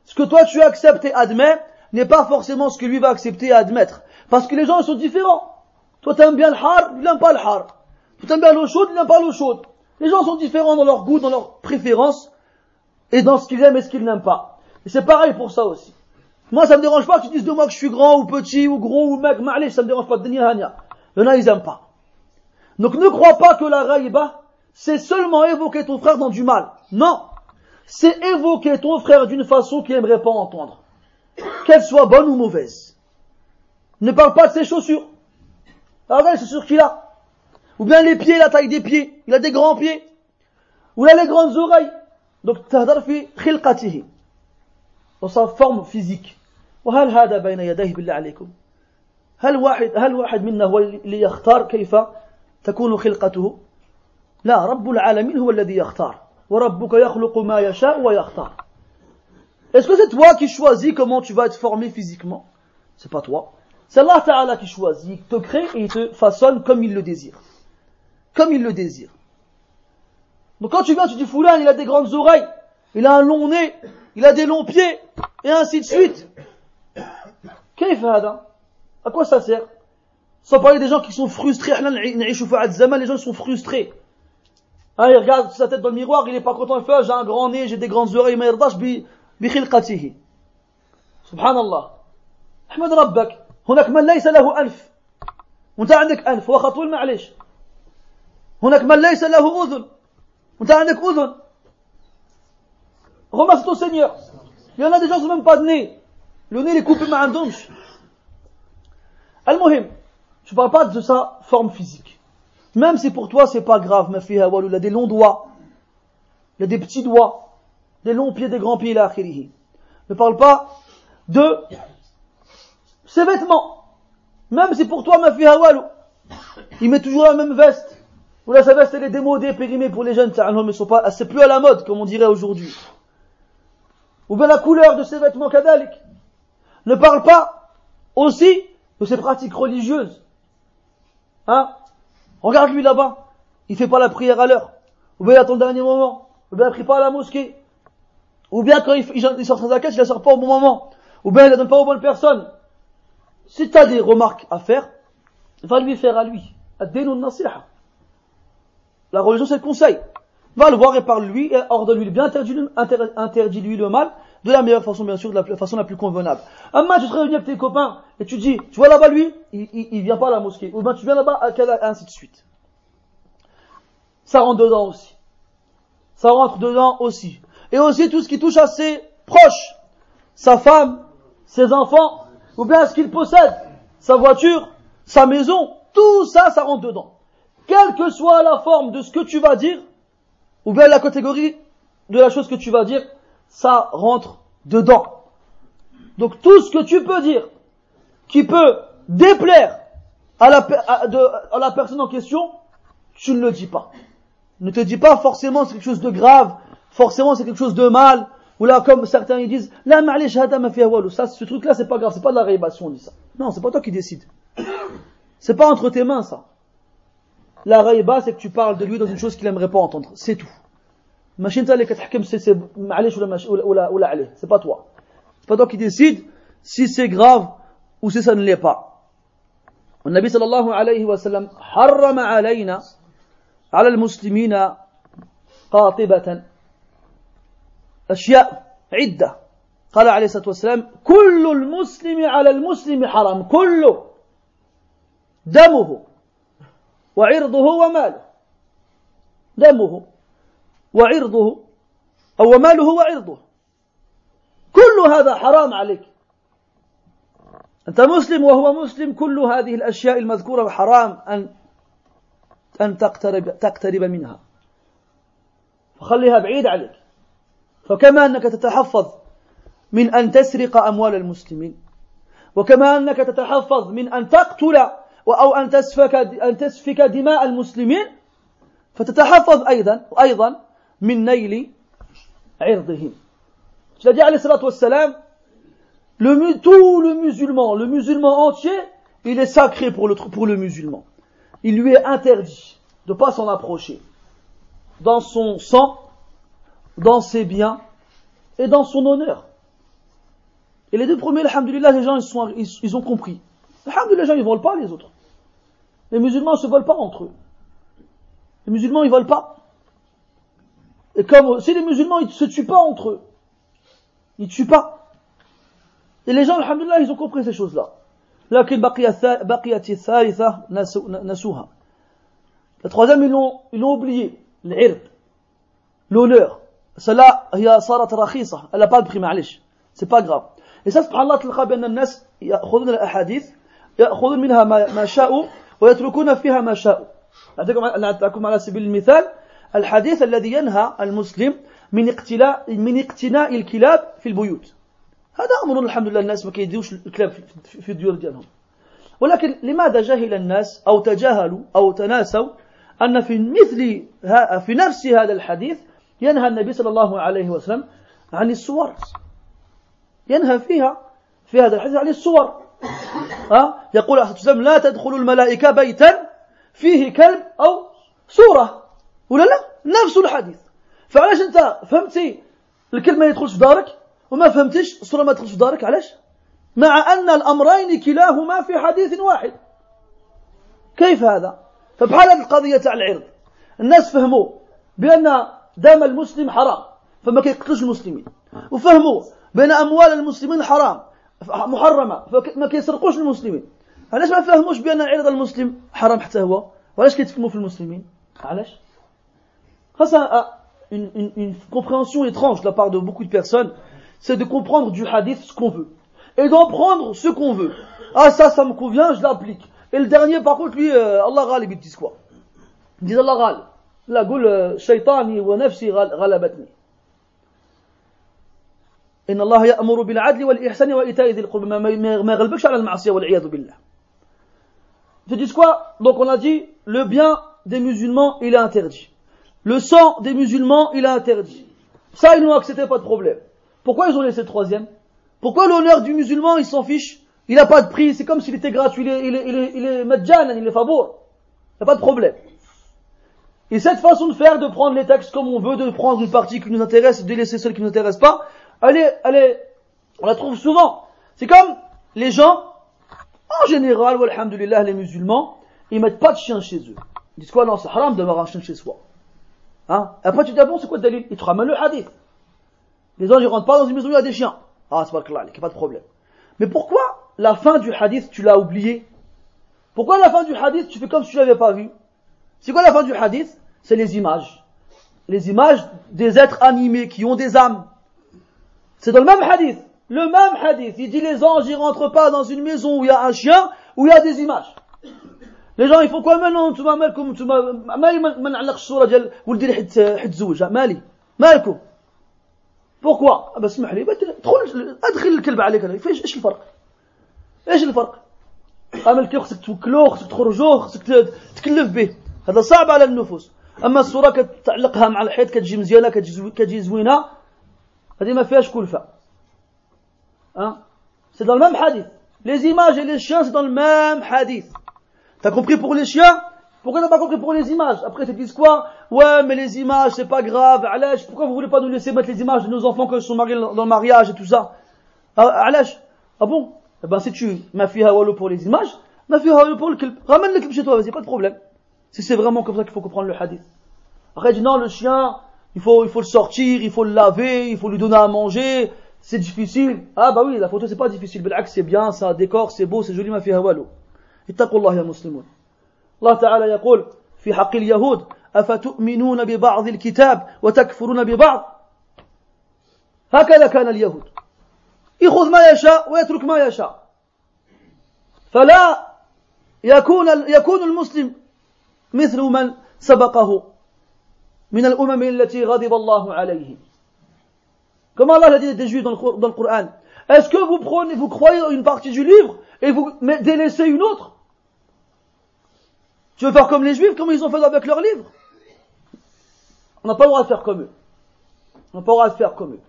Ce que toi tu acceptes et admets n'est pas forcément ce que lui va accepter et admettre. Parce que les gens sont différents. Toi tu aimes bien le har, il n'aime pas le har. Toi tu aimes bien l'eau chaude, il n'aime pas l'eau chaude. Les gens sont différents dans leur goût, dans leur préférence, et dans ce qu'ils aiment et ce qu'ils n'aiment pas. Et c'est pareil pour ça aussi. Moi, ça me dérange pas que tu dises de moi que je suis grand ou petit ou gros ou mec, malé, ça me dérange pas. Il y en ils aiment pas. Donc ne crois pas que la raïba, c'est seulement évoquer ton frère dans du mal. Non c'est évoquer ton frère d'une façon qu'il n'aimerait pas entendre, qu'elle soit bonne ou mauvaise. Ne parle pas de ses chaussures. Ah regarde les chaussures qu'il a. Ou bien les pieds, la taille des pieds. Il a des grands pieds. Ou il a les grandes oreilles. Donc, تهدر في خلقته. dans sa forme physique وهل هذا بين يديه بالله عليكم هل واحد هل واحد منا هو اللي يختار كيف تكون خلقته لا رب العالمين هو الذي يختار وربك يخلق ما يشاء ويختار Est-ce que c'est toi qui choisis comment tu vas être formé physiquement C'est pas toi. C'est Allah Ta'ala qui choisit, il te crée et il te façonne comme il le désire. Comme il le désire. Donc quand tu viens, tu dis Foulan, il a des grandes oreilles, il a un long nez, il a des longs pieds, et ainsi de suite. Qu'est-ce À quoi ça sert Sans parler des gens qui sont frustrés. Les gens sont frustrés. Hein, il regarde sa tête dans le miroir, il n'est pas content, il fait, j'ai un grand nez, j'ai des grandes oreilles, mais بخلقته سبحان الله احمد ربك هناك من ليس له أنف وانت عندك أنف هو خطول معليش هناك من ليس له أذن وانت عندك أذن remercie ton Seigneur il y en a des gens qui n'ont même pas de nez le nez il est coupé ما عندهمش المهم je parle pas de sa forme physique même si pour toi c'est pas grave ma fille il a des longs doigts il a des petits doigts des longs pieds, des grands pieds, là, Ne parle pas de ses vêtements. Même si pour toi, ma fille Hawalou, il met toujours la même veste. Ou là, sa veste, elle est démodée, périmée pour les jeunes, mais sont pas, c'est plus à la mode, comme on dirait aujourd'hui. Ou bien la couleur de ses vêtements kadalik. Ne parle pas aussi de ses pratiques religieuses. Hein? Regarde lui là-bas. Il fait pas la prière à l'heure. Ou bien il attend le dernier moment. Ou bien il prie pas à la mosquée. Ou bien quand il, il, sort sa zakat, il la sort pas au bon moment. Ou bien il la donne pas aux bonnes personnes. Si tu as des remarques à faire, va lui faire à lui. La religion c'est le conseil. Va le voir et parle-lui et ordonne-lui le bien, interdit-lui le mal de la meilleure façon, bien sûr, de la façon la plus convenable. Un match, tu te réunis avec tes copains et tu dis, tu vois là-bas lui, il, il, vient pas à la mosquée. Ou bien tu viens là-bas, ainsi de suite. Ça rentre dedans aussi. Ça rentre dedans aussi et aussi tout ce qui touche à ses proches, sa femme, ses enfants, ou bien ce qu'il possède, sa voiture, sa maison, tout ça, ça rentre dedans. Quelle que soit la forme de ce que tu vas dire, ou bien la catégorie de la chose que tu vas dire, ça rentre dedans. Donc tout ce que tu peux dire qui peut déplaire à la, personne en question, tu ne le dis pas. Ne te dis pas forcément c'est quelque chose de grave, forcément c'est quelque chose de mal, ou là comme certains ils disent, la ça, ce truc là c'est pas grave, c'est pas de la réébation on dit ça. Non, c'est pas toi qui décides. C'est pas entre tes mains ça. La raïba c'est que tu parles de lui dans une chose qu'il aimerait pas entendre, c'est tout. Machine c'est c'est pas toi. C'est pas toi qui décides si c'est grave ou si ça ne l'est pas. النبي صلى الله عليه وسلم حرم علينا على المسلمين قاطبة أشياء عدة. قال عليه الصلاة والسلام كل المسلم على المسلم حرام كله. دمه وعرضه وماله. دمه. وعرضه أو ماله وعرضه. كل هذا حرام عليك. أنت مسلم وهو مسلم كل هذه الأشياء المذكورة حرام أن أن تقترب, تقترب منها. فخليها بعيد عليك. فكما أنك تتحفظ من أن تسرق أموال المسلمين وكما أنك تتحفظ من أن تقتل أو أن تسفك أن تسفك دماء المسلمين فتتحفظ أيضا أيضا min nayli irdihim. C'est-à-dire, alayhi salatu wassalam, le, tout le musulman, le musulman entier, il est sacré pour le, pour le musulman. Il lui est interdit de ne pas s'en approcher. Dans son sang, dans ses biens et dans son honneur. Et les deux premiers, alhamdulillah, les gens, ils, sont, ils, ont compris. Alhamdulillah, les gens, ils ne volent pas les autres. Les musulmans ne se volent pas entre eux. Les musulmans, ils ne volent pas. Et comme, si les musulmans, ils se tuent pas entre eux. Ils tuent pas. Et les gens, alhamdulillah, ils ont compris ces choses-là. La troisième, ils l'ont, ils l'ont oublié. L'honneur. cela هي صارت رخيصة elle n'a pas de prix معلش c'est pas grave et ça سبحان الله تلقى بأن الناس يأخذون الأحاديث يأخذون منها ما, ما شاءوا ويتركون فيها ما شاءوا أعطيكم على سبيل المثال الحديث الذي ينهى المسلم من اقتلاء من اقتناء الكلاب في البيوت. هذا أمر الحمد لله الناس ما كيديوش الكلاب في الديور ديالهم. ولكن لماذا جهل الناس أو تجاهلوا أو تناسوا أن في مثل في نفس هذا الحديث ينهى النبي صلى الله عليه وسلم عن الصور ينهى فيها في هذا الحديث عن الصور ها؟ يقول عليه لا تدخل الملائكة بيتا فيه كلب أو صورة ولا لا؟ نفس الحديث. فعلاش أنت فهمتي الكلب ما يدخلش في دارك وما فهمتش الصورة ما تدخلش في دارك؟ علاش؟ مع أن الأمرين كلاهما في حديث واحد. كيف هذا؟ فبحال هذه القضية تاع العرض. الناس فهموا بأن دم المسلم حرام فما كيقتلوش المسلمين. وفهموا بأن أموال المسلمين حرام محرمة فما كيسرقوش المسلمين. علاش ما فهموش بأن عرض المسلم حرام حتى هو؟ وعلاش كيتكلموا في المسلمين؟ علاش؟ خاصة une, une, une compréhension étrange de la part de beaucoup de personnes c'est de comprendre du hadith ce qu'on veut et d'en prendre ce qu'on veut ah ça ça me convient je l'applique et le dernier par contre lui euh, Allah ghalib ils disent quoi ils disent Allah ghalib لا قول شيطاني ونفسي غلبتني إن الله يأمر بالعدل والإحسان وإيتاء ذي القربى ما يغلبكش على المعصية والعياذ بالله Ils disent quoi Donc on a dit le bien des musulmans il est interdit. Le sang des musulmans il est interdit. Ça ils n'ont accepté pas de problème. Pourquoi ils ont laissé le troisième? Pourquoi l'honneur du musulman il s'en fiche? Il n'a pas de prix, c'est comme s'il était gratuit, il est, il est, il est, il est madjan, il est fabour. Il n'y a pas de problème. Et cette façon de faire, de prendre les textes comme on veut, de prendre une partie qui nous intéresse, de laisser celle qui ne nous intéresse pas, elle est, elle est, on la trouve souvent. C'est comme les gens, en général, ou alhamdulillah, les musulmans, ils mettent pas de chien chez eux. Ils disent quoi? Non, c'est haram d'avoir un chien chez soi. Hein? Après tu dis, ah bon, c'est quoi dalil? Ils te ramènent le hadith. Les gens, ils rentrent pas dans une maison où il y a des chiens. Ah, c'est pas clair, il n'y a pas de problème. Mais pourquoi la fin du hadith, tu l'as oublié? Pourquoi la fin du hadith, tu fais comme si tu l'avais pas vu? C'est quoi la fin du hadith? C'est les images. Les images des êtres animés qui ont des âmes. C'est dans le même hadith. Le même hadith. Il dit les anges, ils rentrent pas dans une maison où il y a un chien, où il y a des images. Ils font quoi maintenant أنتم مالكم أنتم مالي ما نعلقش الصورة ديال ولدي اللي حيت حيتزوج مالي مالكم بوركوا بس اسمح لي ادخل ادخل الكلب عليك فايش إيش الفرق إيش الفرق ملكي خصك توكلو خصك تخرجو خصك تكلف به هذا صعب على النفوس اما الصورة كتعلقها مع الحيط كتجي مزيانه كتجي زوينه هذه ما فيهاش كلفه ها سي دون الميم حديث لي زيماج لي chiens سي دون الميم حديث T'as compris pour les chiens? Pourquoi t'as pas compris pour les images? Après, ils te disent quoi? Ouais, mais les images, c'est pas grave. Alèche, pourquoi vous voulez pas nous laisser mettre les images de nos enfants quand ils sont mariés dans le mariage et tout ça? Ah, Alèche, ah bon? Eh ben, si tu m'as fait hawalo pour les images, m'as fait hawalo pour le kelp. Ramène le clip chez toi, vas-y, pas de problème. Si c'est vraiment comme ça qu'il faut comprendre le hadith. Après, il non, le chien, il faut, il faut le sortir, il faut le laver, il faut lui donner à manger. C'est difficile. Ah bah oui, la photo c'est pas difficile. Belak c'est bien, ça décor, c'est beau, c'est joli, ma fille Hawalo. اتقوا الله يا مسلمون. الله تعالى يقول في حق اليهود أفتؤمنون ببعض الكتاب وتكفرون ببعض هكذا كان اليهود يأخذ ما يشاء ويترك ما يشاء فلا يكون يكون المسلم مثل من سبقه من الأمم التي غضب الله عليهم Comme Allah l'a dit des Juifs dans le, dans le Coran. Est-ce que vous prenez, vous croyez une partie du livre et vous délaissez une autre Tu veux faire comme les Juifs, comme ils ont fait avec leur livre On n'a pas le droit de faire comme eux. On n'a pas le droit de faire comme eux.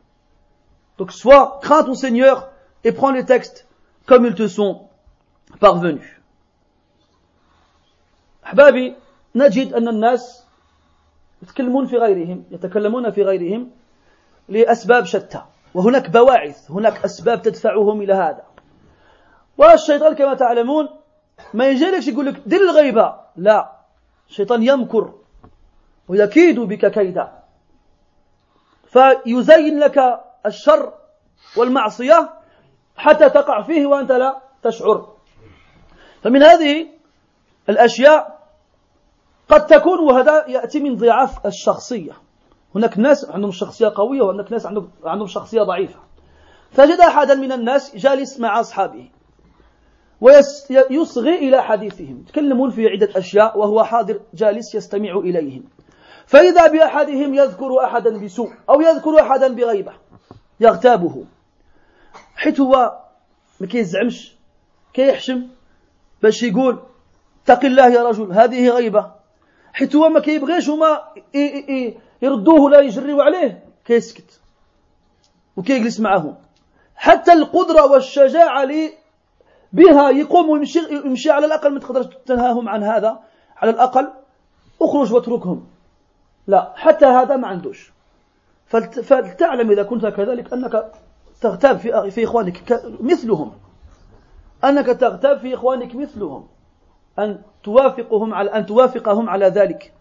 Donc soit crains ton Seigneur et prends les textes comme ils te sont parvenus. أحبابي نجد أن الناس يتكلمون في غيرهم يتكلمون في غيرهم لأسباب شتى وهناك بواعث هناك أسباب تدفعهم إلى هذا والشيطان كما تعلمون ما يجيلكش يقول لك دير الغيبة لا. الشيطان يمكر ويكيد بك كيدا. فيزين لك الشر والمعصية حتى تقع فيه وأنت لا تشعر. فمن هذه الأشياء قد تكون وهذا يأتي من ضعاف الشخصية. هناك ناس عندهم شخصية قوية وهناك ناس عندهم عندهم شخصية ضعيفة. فجد أحدا من الناس جالس مع أصحابه. ويصغي إلى حديثهم. يتكلمون في عدة أشياء وهو حاضر جالس يستمع إليهم فإذا بأحدهم يذكر أحدا بسوء أو يذكر أحدا بغيبة يغتابه. حيت هو ما كيزعمش كيحشم باش يقول اتق الله يا رجل هذه غيبة. حيت هو ما كيبغيش هما يردوه ولا يجريو عليه كيسكت. وكيجلس معهم حتى القدرة والشجاعة بها يقوم ويمشي, يمشي على الأقل ما تقدرش تنهاهم عن هذا. على الأقل اخرج واتركهم. لا حتى هذا ما عندوش. فلتعلم إذا كنت كذلك أنك تغتاب في, في إخوانك مثلهم. أنك تغتاب في إخوانك مثلهم. أن توافقهم على أن توافقهم على ذلك.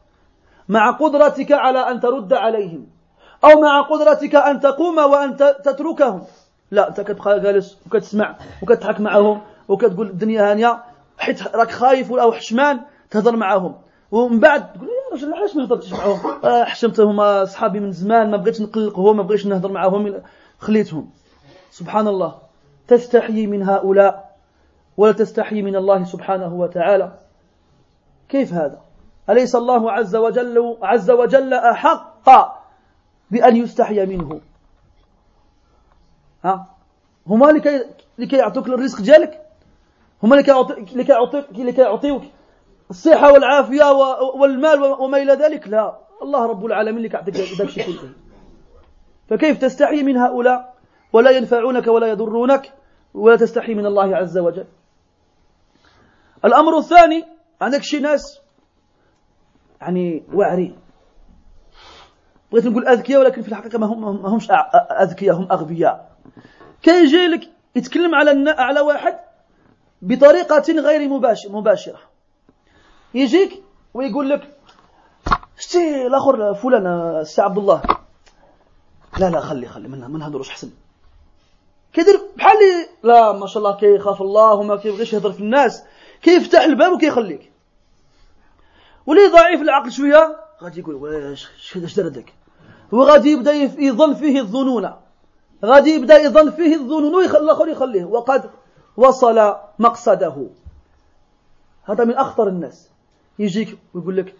مع قدرتك على أن ترد عليهم. أو مع قدرتك أن تقوم وأن تتركهم. لا أنت كتبقى جالس وكتسمع وكتضحك معهم. وكتقول الدنيا هانية حيت راك خايف أو حشمان تهضر معهم ومن بعد تقول يا رجل علاش ما هضرتش معهم آه، حشمتهم صحابي من زمان ما بغيتش نقلقهم ما بغيتش نهضر معهم خليتهم. سبحان الله تستحيي من هؤلاء ولا تستحيي من الله سبحانه وتعالى. كيف هذا؟ أليس الله عز وجل عز وجل أحق بأن يستحي منه؟ ها؟ هما لكي لكي يعطوك الرزق ديالك هما لكي لكي يعطيك لكي يعطيوك الصحة والعافية والمال وما إلى ذلك. لا. الله رب العالمين اللي كيعطيك ذاك الشيء كله فكيف تستحي من هؤلاء؟ ولا ينفعونك ولا يضرونك ولا تستحي من الله عز وجل. الأمر الثاني عندك شي ناس يعني واعرين. بغيت نقول أذكياء ولكن في الحقيقة ما, هم ما همش أذكياء هم أغبياء. كيجي لك يتكلم على على واحد بطريقة غير مباشر مباشرة. يجيك ويقول لك شتي الآخر فلان السي عبد الله. لا لا خلي خلي من من هضروش احسن كيدير بحال لا ما شاء الله كيخاف الله وما كيبغيش يهضر في الناس. كيفتح الباب وكيخليك. ولي ضعيف العقل شوية. غادي يقول واش اش دار هذاك وغادي يبدأ يظن فيه الظنون. غادي يبدأ يظن فيه الظنون والاخر يخليه. وقد وصل مقصده. هذا من أخطر الناس. يجيك ويقول لك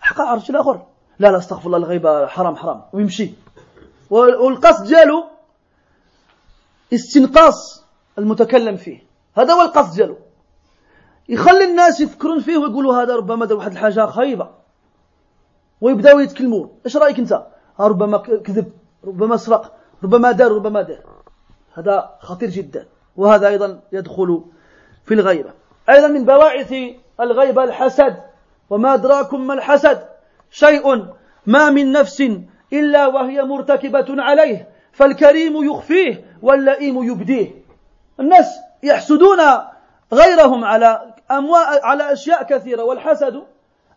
حقا عرفت الآخر. لا لا استغفر الله الغيبه حرام حرام. ويمشي. والقصد ديالو استنقاص المتكلم فيه. هذا هو القصد ديالو يخلي الناس يفكرون فيه ويقولوا هذا ربما دار واحد الحاجة خايبة. ويبداو يتكلموا إيش رأيك أنت؟ ربما كذب ربما سرق ربما دار ربما دار. هذا خطير جدا. وهذا أيضا يدخل في الغيبة. أيضا من بواعث الغيبه الحسد. وما أدراكم ما الحسد؟ شيء ما من نفس إلا وهي مرتكبة عليه فالكريم يخفيه واللئيم يبديه. الناس يحسدون غيرهم على أموال على أشياء كثيرة والحسد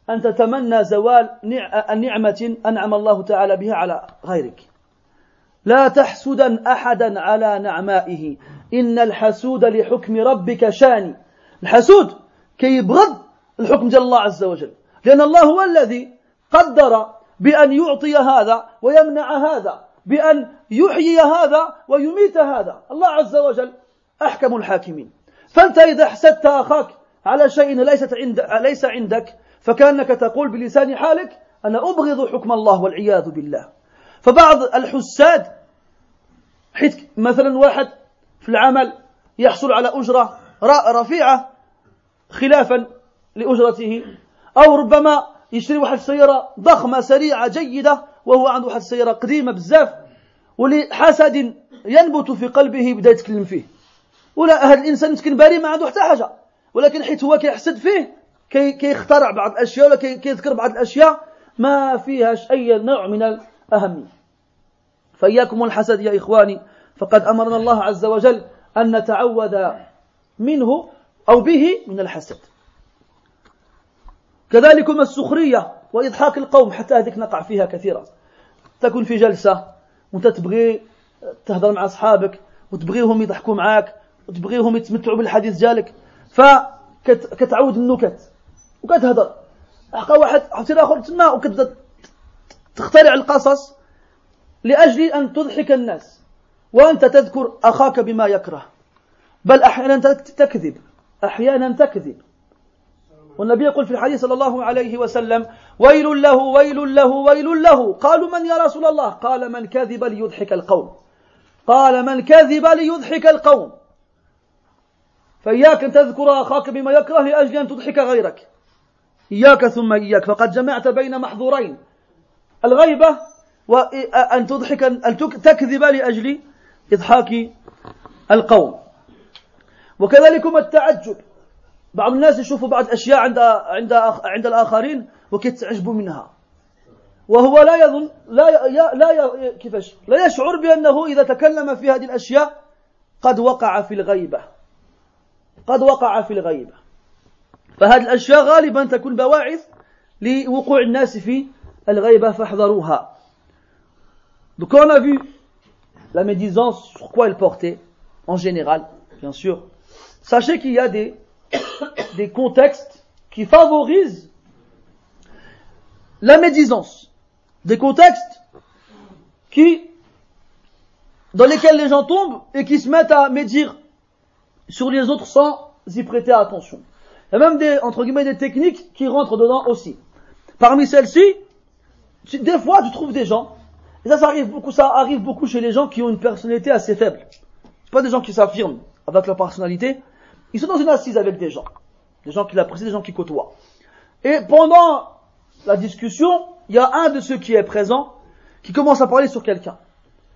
أن تتمنى زوال نعمة أنعم الله تعالى بها على غيرك. لا تحسدا أحدا على نعمائه. إن الحسود لحكم ربك شاني. الحسود كي يبغض الحكم ديال الله عز وجل. لأن الله هو الذي قدر بأن يعطي هذا ويمنع هذا بأن يحيي هذا ويميت هذا. الله عز وجل أحكم الحاكمين. فأنت إذا حسدت أخاك على شيء ليست عند ليس عندك فكأنك تقول بلسان حالك أنا أبغض حكم الله والعياذ بالله. فبعض الحساد حيث مثلا واحد في العمل يحصل على أجرة رفيعة خلافا لأجرته أو ربما يشتري واحد السيارة ضخمة سريعة جيدة وهو عنده واحد السيارة قديمة بزاف ولحسد ينبت في قلبه بدا يتكلم فيه. ولا هذا الإنسان مسكين بريء ما عنده حتى حاجة ولكن حيت هو كيحسد فيه كي كيخترع بعض الأشياء ولا كيذكر بعض الأشياء ما فيهاش أي نوع من الأهمية. فإياكم الحسد يا إخواني فقد أمرنا الله عز وجل أن نتعوذ منه أو به من الحسد. كذلكم السخرية وإضحاك القوم حتى هذيك نقع فيها كثيرا تكون في جلسة وأنت تبغي تهضر مع أصحابك وتبغيهم يضحكوا معاك وتبغيهم يتمتعوا بالحديث ديالك فكتعود النكت وكتهضر. حقا واحد عرفتي الآخر تما وكتبدا تخترع القصص لأجل أن تضحك الناس. وأنت تذكر أخاك بما يكره. بل أحيانا تكذب. أحيانا تكذب. والنبي يقول في الحديث صلى الله عليه وسلم ويل له ويل له ويل له. قالوا من يا رسول الله؟ قال من كذب ليضحك القوم. قال من كذب ليضحك القوم. فإياك أن تذكر أخاك بما يكره لأجل أن تضحك غيرك. إياك ثم إياك. فقد جمعت بين محظورين. الغيبة وأن تضحك أن تكذب لأجل إضحاك القوم. وكذلك التعجب. بعض الناس يشوفوا بعض أشياء عند عند عند الآخرين وكيتعجبوا منها. وهو لا يظن لا لا كيفاش؟ لا يشعر بأنه إذا تكلم في هذه الأشياء قد وقع في الغيبة. قد وقع في الغيبة. فهذه الأشياء غالبا تكون بواعث لوقوع الناس في الغيبة فاحذروها. Donc on a vu la médisance, sur quoi elle portait, en général, bien sûr. Sachez qu'il y a [COUGHS] des, contextes qui favorisent la médisance. Des contextes qui, dans lesquels les gens tombent et qui se mettent à médire sur les autres sans y prêter attention. Il y a même des, entre guillemets, des techniques qui rentrent dedans aussi. Parmi celles-ci, des fois, tu trouves des gens, et ça, ça arrive beaucoup, ça arrive beaucoup chez les gens qui ont une personnalité assez faible. C'est pas des gens qui s'affirment avec leur personnalité. Ils sont dans une assise avec des gens. Des gens qui l'apprécient, des gens qui côtoient. Et pendant la discussion, il y a un de ceux qui est présent qui commence à parler sur quelqu'un.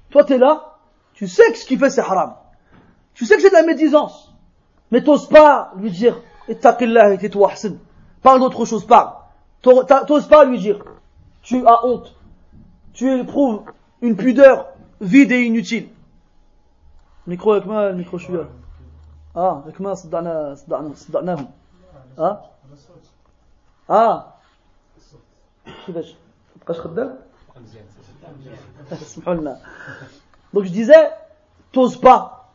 Toi, tu es là, tu sais que ce qu'il fait, c'est haram. Tu sais que c'est de la médisance. Mais t'oses pas lui dire, ittaqillah et tais-toi, Parle d'autre chose, parle. T'oses pas lui dire, tu as honte Tu éprouves une pudeur vide et inutile. Micro avec moi, le micro je suis là. Ah, avec moi, صدعنا صدعنا صدعناهم. Ah. Ah. [LAUGHS] كيفاش؟ تبقاش خدام؟ اسمحوا لنا. Donc je disais, t'oses pas.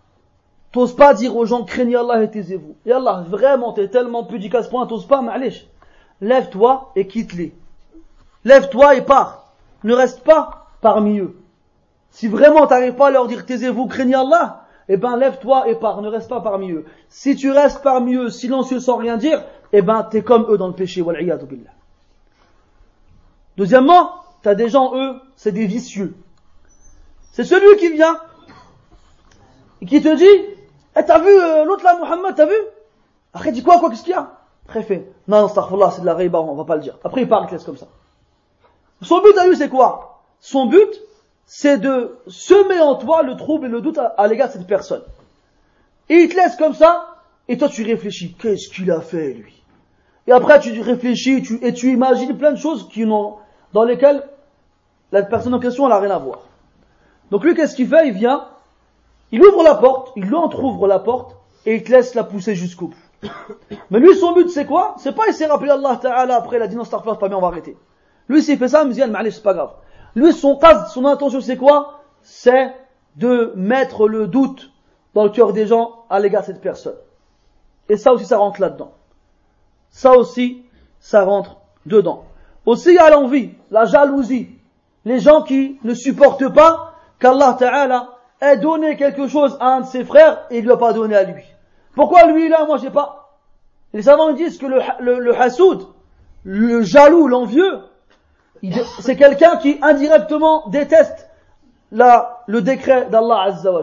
T'oses pas dire aux gens, craignez Allah et taisez-vous. Et Allah, vraiment, t'es tellement pudique à ce point, t'oses pas, allez, Lève-toi et quitte-les. Lève-toi et pars. Ne reste pas parmi eux. Si vraiment t'arrives pas à leur dire taisez-vous, craignez Allah, eh ben lève-toi et pars, ne reste pas parmi eux. Si tu restes parmi eux, silencieux sans rien dire, eh ben t'es comme eux dans le péché. billah. Deuxièmement, t'as des gens, eux, c'est des vicieux. C'est celui qui vient et qui te dit, eh t'as vu euh, l'autre là, Mohammed, t'as vu? Après il dit quoi, quoi, qu'est-ce qu'il y a? Après fait, non, non, c'est de la riba, on va pas le dire. Après il part, il te laisse comme ça. Son but à lui c'est quoi? Son but, c'est de semer en toi le trouble et le doute à, l'égard de cette personne. Et il te laisse comme ça, et toi tu réfléchis, qu'est-ce qu'il a fait lui? Et après tu réfléchis et tu imagines plein de choses qui n'ont, dans lesquelles la personne en question n'a rien à voir. Donc lui qu'est-ce qu'il fait? Il vient, il ouvre la porte, il lui entrouvre la porte, et il te laisse la pousser jusqu'au bout. [COUGHS] Mais lui son but c'est quoi? C'est pas il s'est rappelé Allah Ta'ala après il a dit non pas bien on va arrêter. Lui s'il fait ça, il me dit c'est pas grave. Lui, son cas, son intention, c'est quoi? C'est de mettre le doute dans le cœur des gens à l'égard de cette personne. Et ça aussi, ça rentre là-dedans. Ça aussi, ça rentre dedans. Aussi, il y a l'envie, la jalousie. Les gens qui ne supportent pas qu'Allah Ta'ala ait donné quelque chose à un de ses frères et il lui a pas donné à lui. Pourquoi lui là, moi j'ai pas? Les savants disent que le, le, le hassoud, le jaloux, l'envieux, c'est quelqu'un qui indirectement déteste la, le décret d'Allah Azza wa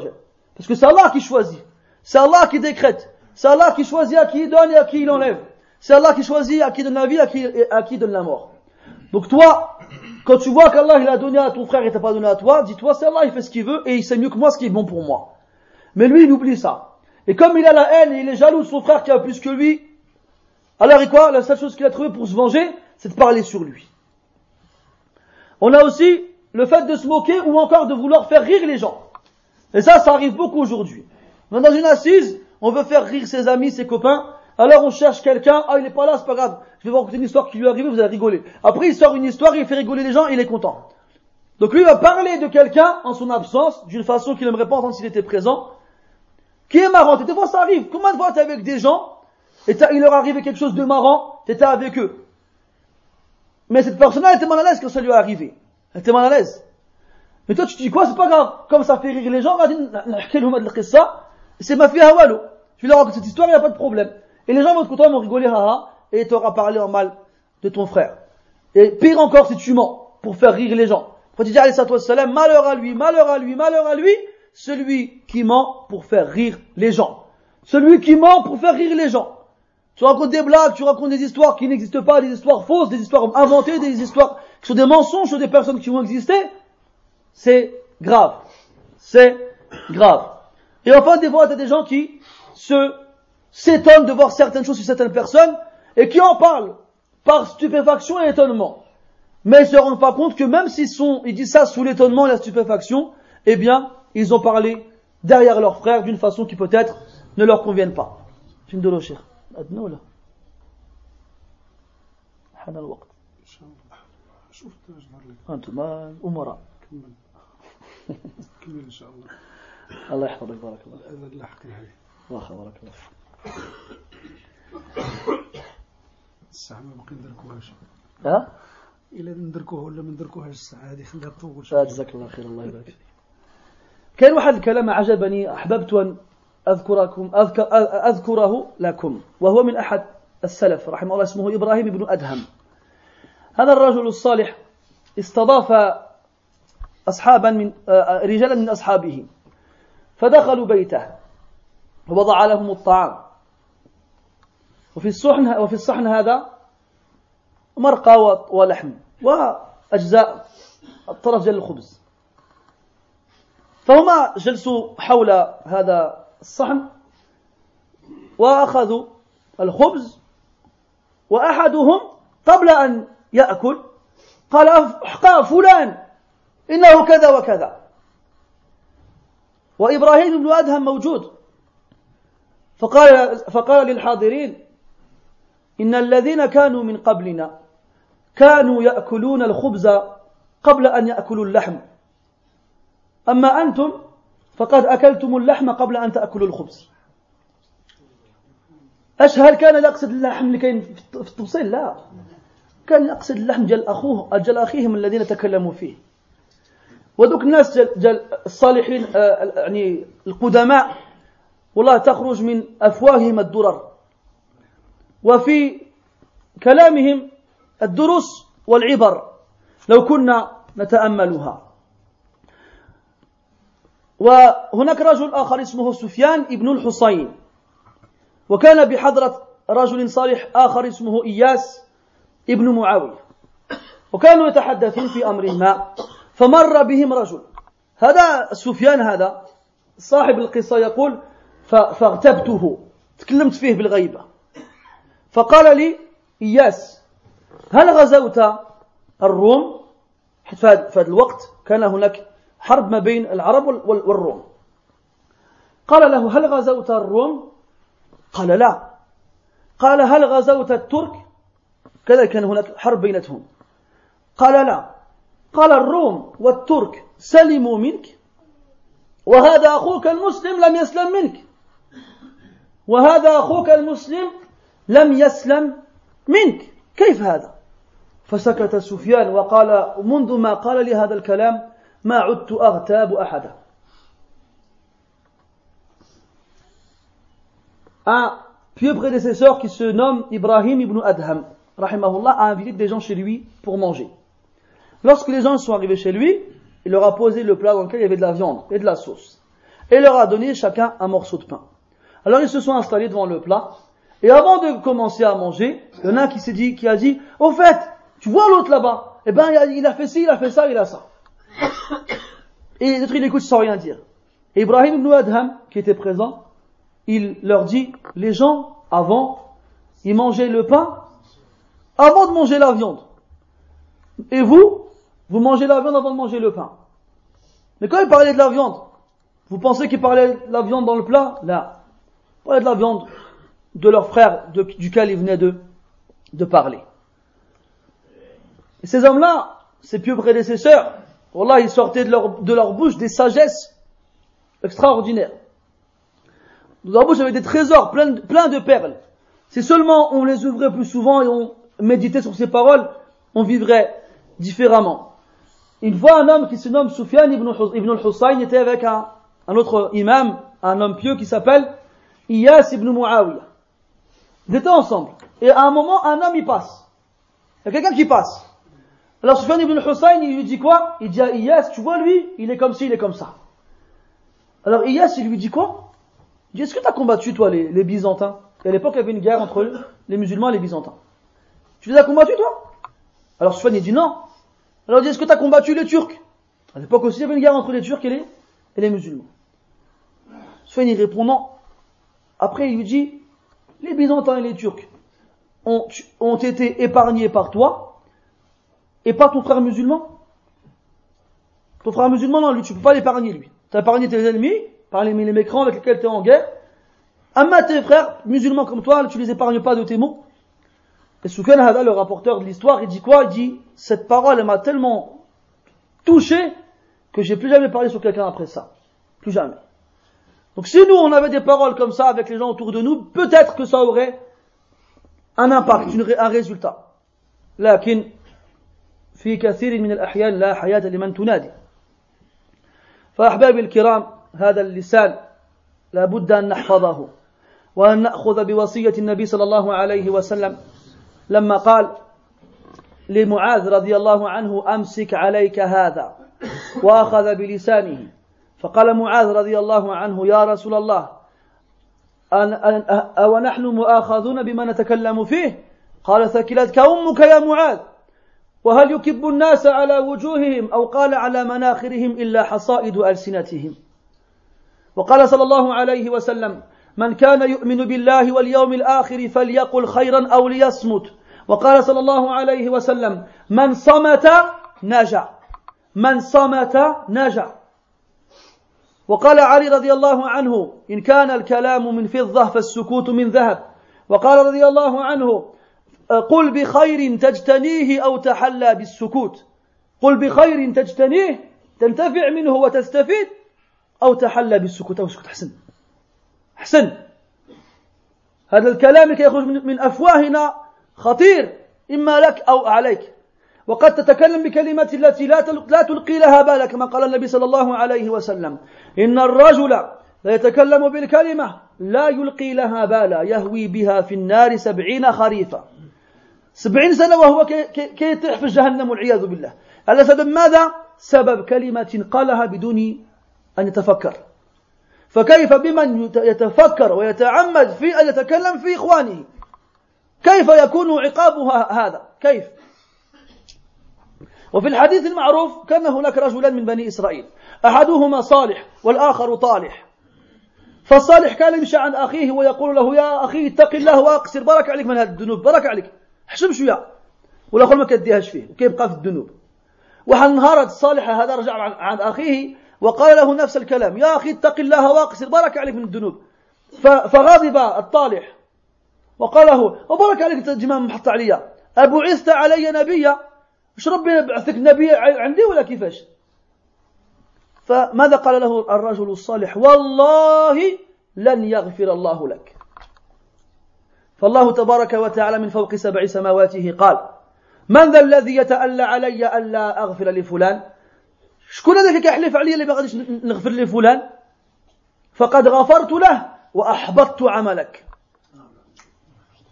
Parce que c'est Allah qui choisit. C'est Allah qui décrète. C'est Allah qui choisit à qui il donne et à qui il enlève. C'est Allah qui choisit à qui donne la vie et à qui, à qui donne la mort. Donc toi, quand tu vois qu'Allah il a donné à ton frère et t'a pas donné à toi, dis-toi c'est Allah, il fait ce qu'il veut et il sait mieux que moi ce qui est bon pour moi. Mais lui, il oublie ça. Et comme il a la haine et il est jaloux de son frère qui a plus que lui, alors et quoi? La seule chose qu'il a trouvé pour se venger, c'est de parler sur lui. On a aussi le fait de se moquer ou encore de vouloir faire rire les gens. Et ça, ça arrive beaucoup aujourd'hui. Dans une assise, on veut faire rire ses amis, ses copains, alors on cherche quelqu'un, ah il est pas là, c'est pas grave, je vais vous raconter une histoire qui lui est arrivée, vous allez rigoler. Après il sort une histoire, il fait rigoler les gens, il est content. Donc lui va parler de quelqu'un en son absence, d'une façon qu'il n'aimerait pas entendre s'il était présent, qui est marrant. Et des fois ça arrive, combien de fois es avec des gens, et il leur arrive quelque chose de marrant, t'étais avec eux. Mais cette personne-là était mal à l'aise quand ça lui est arrivé. Elle était mal à l'aise. Mais toi, tu te dis quoi, c'est pas grave. Comme ça fait rire les gens, c'est ma fille Hawalo. Je vais leur raconter cette histoire, il n'y a pas de problème. Et les gens vont être contents, vont rigoler, haha, et t'auras parlé en mal de ton frère. Et pire encore si tu mens, pour faire rire les gens. Quand tu dis, allez, salam, malheur à lui, malheur à lui, malheur à lui, celui qui ment pour faire rire les gens. Celui qui ment pour faire rire les gens. Tu racontes des blagues, tu racontes des histoires qui n'existent pas, des histoires fausses, des histoires inventées, des histoires qui sont des mensonges sur des personnes qui ont existé. C'est grave. C'est grave. Et enfin, des fois, tu as des gens qui se s'étonnent de voir certaines choses sur certaines personnes et qui en parlent par stupéfaction et étonnement. Mais ils se rendent pas compte que même s'ils sont, ils disent ça sous l'étonnement et la stupéfaction, eh bien, ils ont parlé derrière leurs frères d'une façon qui peut-être ne leur convienne pas. Film de أدنى ولا حان الوقت. شوف تجبر لك. أنتم أمراء. كمل. كمل إن شاء الله. الله يحفظك بارك الله هذا اللي حكي عليه الله بارك الله فيك. الساعة ما باقي ندركوهاش. ها؟ إلا ندركوها ولا ما ندركوهاش الساعة هذه خليها تطول آه، جزاك الله خير الله يبارك فيك. كان واحد الكلام عجبني أحببت أن أذكركم أذكر أذكره لكم وهو من أحد السلف رحمه الله اسمه إبراهيم بن أدهم. هذا الرجل الصالح استضاف أصحابا من آه، رجالا من أصحابه فدخلوا بيته ووضع لهم الطعام. وفي الصحن وفي الصحن هذا مرقى ولحم وأجزاء الطرف ديال الخبز. فهما جلسوا حول هذا الصحن وأخذوا الخبز وأحدهم قبل أن يأكل قال قال فلان إنه كذا وكذا. وإبراهيم بن أدهم موجود. فقال, فقال للحاضرين إن الذين كانوا من قبلنا كانوا يأكلون الخبز قبل أن يأكلوا اللحم. أما أنتم؟ فقد أكلتم اللحم قبل أن تأكلوا الخبز. أش هل كان يقصد اللحم كاين في التفصيل؟ لا. كان يقصد اللحم ديال أخوه ديال أخيهم الذين تكلموا فيه. ودوك الناس ديال الصالحين آه، يعني القدماء والله تخرج من أفواههم الدرر. وفي كلامهم الدروس والعبر لو كنا نتأملها. وهناك رجل آخر اسمه سفيان ابن الحصين. وكان بحضرة رجل صالح آخر اسمه إياس ابن معاوية. وكانوا يتحدثون في أمر ما فمر بهم رجل. هذا سفيان هذا صاحب القصة يقول فاغتبته. تكلمت فيه بالغيبة. فقال لي إياس هل غزوت الروم؟ في هذا الوقت كان هناك حرب ما بين العرب وال- وال- والروم. قال له هل غزوت الروم؟ قال لا. قال هل غزوت الترك؟ كذا كان هناك حرب بينتهم. قال لا. قال الروم والترك سلموا منك وهذا أخوك المسلم لم يسلم منك. وهذا أخوك المسلم لم يسلم منك. كيف هذا؟ فسكت سفيان وقال منذ ما قال لي هذا الكلام ما عدت أغتاب أحدا Un pieux prédécesseur qui se nomme Ibrahim ibn Adham, rahimahullah, a invité des gens chez lui pour manger. Lorsque les gens sont arrivés chez lui, il leur a posé le plat dans lequel il y avait de la viande et de la sauce. Et il leur a donné chacun un morceau de pain. Alors ils se sont installés devant le plat. Et avant de commencer à manger, il y en a un qui s'est dit, qui a dit, au fait, tu vois l'autre là-bas? Eh ben, il a, il a fait ci, il a fait ça, il a ça. Et les autres, ils écoutent sans rien dire. Et Ibrahim ibn Adham, qui était présent, il leur dit, les gens, avant, ils mangeaient le pain avant de manger la viande. Et vous, vous mangez la viande avant de manger le pain. Mais quand il parlait de la viande, vous pensez qu'il parlait de la viande dans le plat? Là. Il parlait de la viande de leur frère de- duquel il venait de, de parler. Ces hommes-là, ces pieux prédécesseurs, voilà, ils sortaient de leur, de leur bouche des sagesses extraordinaires. Dans leur bouche avait des trésors plein de, perles. Si seulement on les ouvrait plus souvent et on méditait sur ces paroles, on vivrait différemment. Une fois, un homme qui se nomme Soufiane ibn, ibn al-Hussein était avec un, un autre imam, un homme pieux qui s'appelle Iyas ibn Muawiyah. Ils étaient ensemble. Et à un moment, un homme y passe. Il y a quelqu'un qui passe. Alors Soufiane ibn al-Hussein, il lui dit quoi? Il dit à Iyas, tu vois lui, il est comme ci, il est comme ça. Alors Iyas, il lui dit quoi? Il dit, est-ce que tu as combattu, toi, les, les Byzantins? Et à l'époque, il y avait une guerre entre les musulmans et les Byzantins. Tu les as combattus, toi? Alors Sufyan, il dit non. Alors il dit, est-ce que tu as combattu les Turcs? À l'époque aussi, il y avait une guerre entre les Turcs et les, et les musulmans. Sufyan, il répond non. Après, il lui dit, les Byzantins et les Turcs ont, ont été épargnés par toi et pas ton frère musulman Ton frère musulman, non, lui, tu peux pas l'épargner, lui. Tu as épargné tes ennemis, par les mécrans avec lesquels tu es en guerre. Amma tes frères musulmans comme toi, tu les épargnes pas de tes mots. Et Souken Hada, le rapporteur de l'histoire, il dit quoi? Il dit Cette parole, elle m'a tellement touché que j'ai plus jamais parlé sur quelqu'un après ça. Plus jamais. Donc si nous, on avait des paroles comme ça avec les gens autour de nous, peut-être que ça aurait un impact, un résultat. Lakin, في كثير من الأحيان لا حياة لمن تنادي. فأحبابي الكرام هذا اللسان لا بد أن نحفظه وأن نأخذ بوصية النبي صلى الله عليه وسلم لما قال لمعاذ رضي الله عنه أمسك عليك هذا وأخذ بلسانه. فقال معاذ رضي الله عنه يا رسول الله أن أن أو نحن مؤاخذون بما نتكلم فيه؟ قال ثكلتك أمك يا معاذ. وهل يكب الناس على وجوههم أو قال على مناخرهم إلا حصائد ألسنتهم؟ وقال صلى الله عليه وسلم من كان يؤمن بالله واليوم الآخر فليقل خيرا أو ليصمت. وقال صلى الله عليه وسلم من صمت نجا من صمت نجا وقال علي رضي الله عنه إن كان الكلام من فضة فالسكوت من ذهب. وقال رضي الله عنه قل بخير تجتنيه أو تحلى بالسكوت. قل بخير تجتنيه تنتفع منه وتستفيد أو تحلى بالسكوت. أو سكوت. حسن حسن هذا الكلام كي يخرج من أفواهنا خطير. إما لك أو عليك. وقد تتكلم بكلمة التي لا لا تلقي لها بالا كما قال النبي صلى الله عليه وسلم. إن الرجل لا يتكلم بالكلمة لا يلقي لها بالا يهوي بها في النار سبعين خريفا سبعين سنة وهو كي في جهنم والعياذ بالله. على سبب ماذا؟ سبب كلمة قالها بدون أن يتفكر. فكيف بمن يتفكر ويتعمد في أن يتكلم في إخوانه؟ كيف يكون عقابها هذا؟ كيف؟ وفي الحديث المعروف كان هناك رجلان من بني إسرائيل. أحدهما صالح والآخر طالح. فالصالح كان يمشي عن أخيه ويقول له يا أخي اتق الله وأقصر. برك عليك. من هذه الذنوب؟ برك عليك. حشم شوية والآخر ما كديهاش فيه وكيبقى في الذنوب. وحن نهارت الصالح هذا رجع عن أخيه وقال له نفس الكلام يا أخي اتق الله واقصر برك عليك من الذنوب. فغضب الطالح. وقال له وبرك عليك جمام محط عليا. أبعثت علي نبيا مش ربي يبعثك نبي عندي ولا كيفاش؟ فماذا قال له الرجل الصالح؟ والله لن يغفر الله لك. فالله تبارك وتعالى من فوق سبع سماواته قال من ذا الذي يتألى علي ألا أغفر لفلان؟ شكون هذاك كيحلف علي اللي ما غاديش نغفر لفلان؟ فقد غفرت له وأحبطت عملك.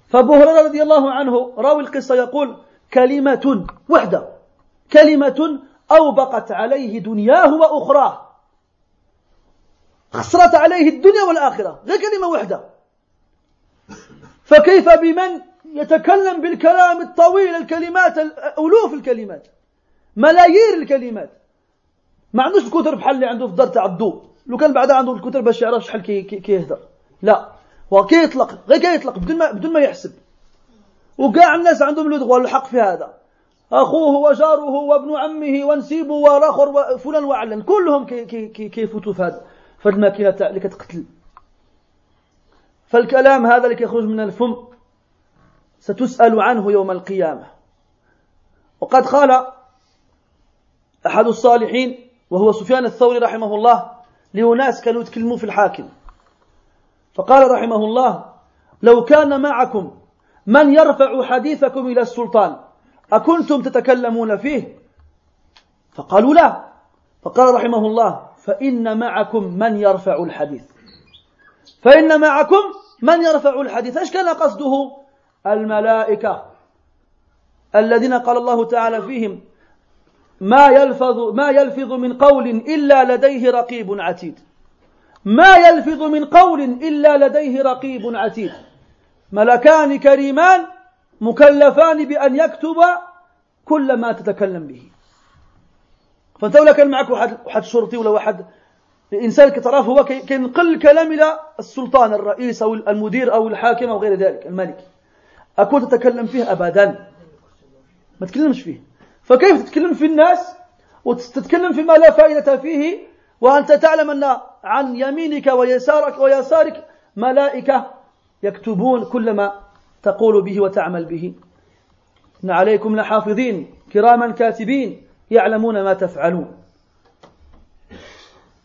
فأبو هريرة رضي الله عنه راوي القصة يقول كلمة وحده كلمة أوبقت عليه دنياه وأخراه. خسرت عليه الدنيا والآخرة غير كلمة وحده. فكيف بمن يتكلم بالكلام الطويل الكلمات ألوف الكلمات؟ ملايير الكلمات. ما عندوش الكتر بحال اللي عنده في الدار تاع الضوء لو كان بعدا عنده الكتر باش يعرف شحال كي لا. وكيطلق غير كيطلق بدون ما بدون ما يحسب. وكاع الناس عندهم لو الحق في هذا. أخوه وجاره وابن عمه ونسيبه والاخر وفلان وعلن كلهم كي كي كيفوتوا في هذا. في الماكينة تاع اللي كتقتل. فالكلام هذا اللي كيخرج من الفم ستسأل عنه يوم القيامة. وقد قال أحد الصالحين وهو سفيان الثوري رحمه الله لأناس كانوا يتكلموا في الحاكم. فقال رحمه الله لو كان معكم من يرفع حديثكم إلى السلطان أكنتم تتكلمون فيه؟ فقالوا لا. فقال رحمه الله فإن معكم من يرفع الحديث. فإن معكم من يرفع الحديث. إيش كان قصده؟ الملائكة الذين قال الله تعالى فيهم ما يلفظ ما يلفظ من قول إلا لديه رقيب عتيد. ما يلفظ من قول إلا لديه رقيب عتيد. ملكان كريمان مكلفان بأن يكتب كل ما تتكلم به. فانت كان معك واحد واحد شرطي ولا واحد الانسان كتراه هو كينقل الكلام إلى السلطان الرئيس أو المدير أو الحاكم أو غير ذلك الملك. اكون تتكلم فيه ابدا. ما تتكلمش فيه. فكيف تتكلم في الناس وتتكلم فيما لا فائدة فيه؟ وأنت تعلم أن عن يمينك ويسارك ويسارك ملائكة يكتبون كل ما تقول به وتعمل به. إن عليكم لحافظين كراما كاتبين يعلمون ما تفعلون.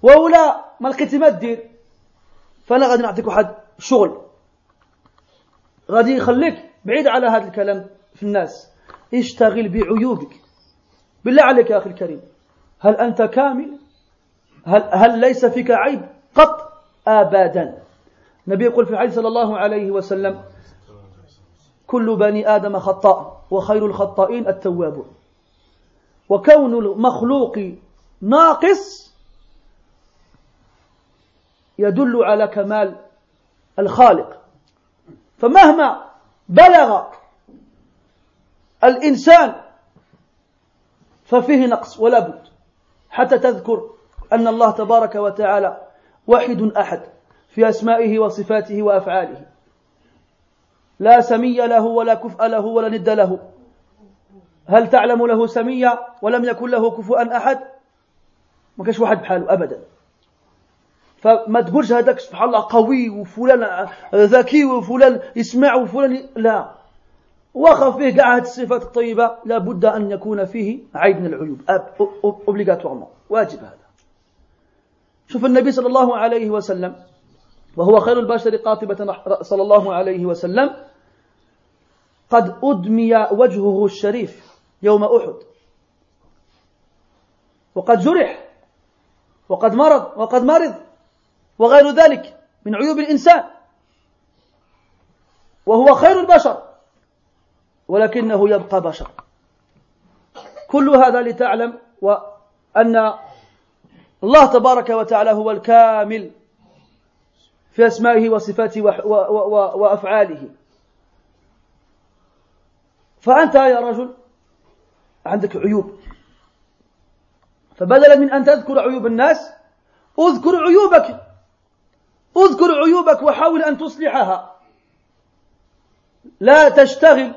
وأولى ما لقيتي ما دير. فأنا غادي نعطيك واحد شغل. غادي يخليك بعيد على هذا الكلام في الناس. اشتغل بعيوبك. بالله عليك يا أخي الكريم. هل أنت كامل؟ هل, هل ليس فيك عيب؟ قط أبدا. النبي يقول في الحديث صلى الله عليه وسلم كل بني آدم خطاء وخير الخطائين التوابون. وكون المخلوق ناقص يدل على كمال الخالق. فمهما بلغ الإنسان ففيه نقص ولا بد. حتى تذكر أن الله تبارك وتعالى واحد أحد في أسمائه وصفاته وأفعاله. لا سمي له ولا كفء له ولا ند له. هل تعلم له سميا ولم يكن له كفؤا أحد؟ ما كانش واحد بحاله أبدا. فما تقولش هذاك سبحان الله قوي وفلان ذكي وفلان يسمع وفلان لا. وخف فيه كاع هذه الصفات الطيبة لابد أن يكون فيه عيب من العيوب اوبليغاتوارمون واجب هذا. شوف النبي صلى الله عليه وسلم وهو خير البشر قاطبة صلى الله عليه وسلم قد أدمي وجهه الشريف يوم أحد. وقد جرح وقد مرض وقد مرض. وغير ذلك من عيوب الإنسان. وهو خير البشر ولكنه يبقى بشر. كل هذا لتعلم وأن الله تبارك وتعالى هو الكامل في أسمائه وصفاته وأفعاله. فأنت يا رجل عندك عيوب. فبدلا من أن تذكر عيوب الناس اذكر عيوبك. اذكر عيوبك وحاول أن تصلحها. لا تشتغل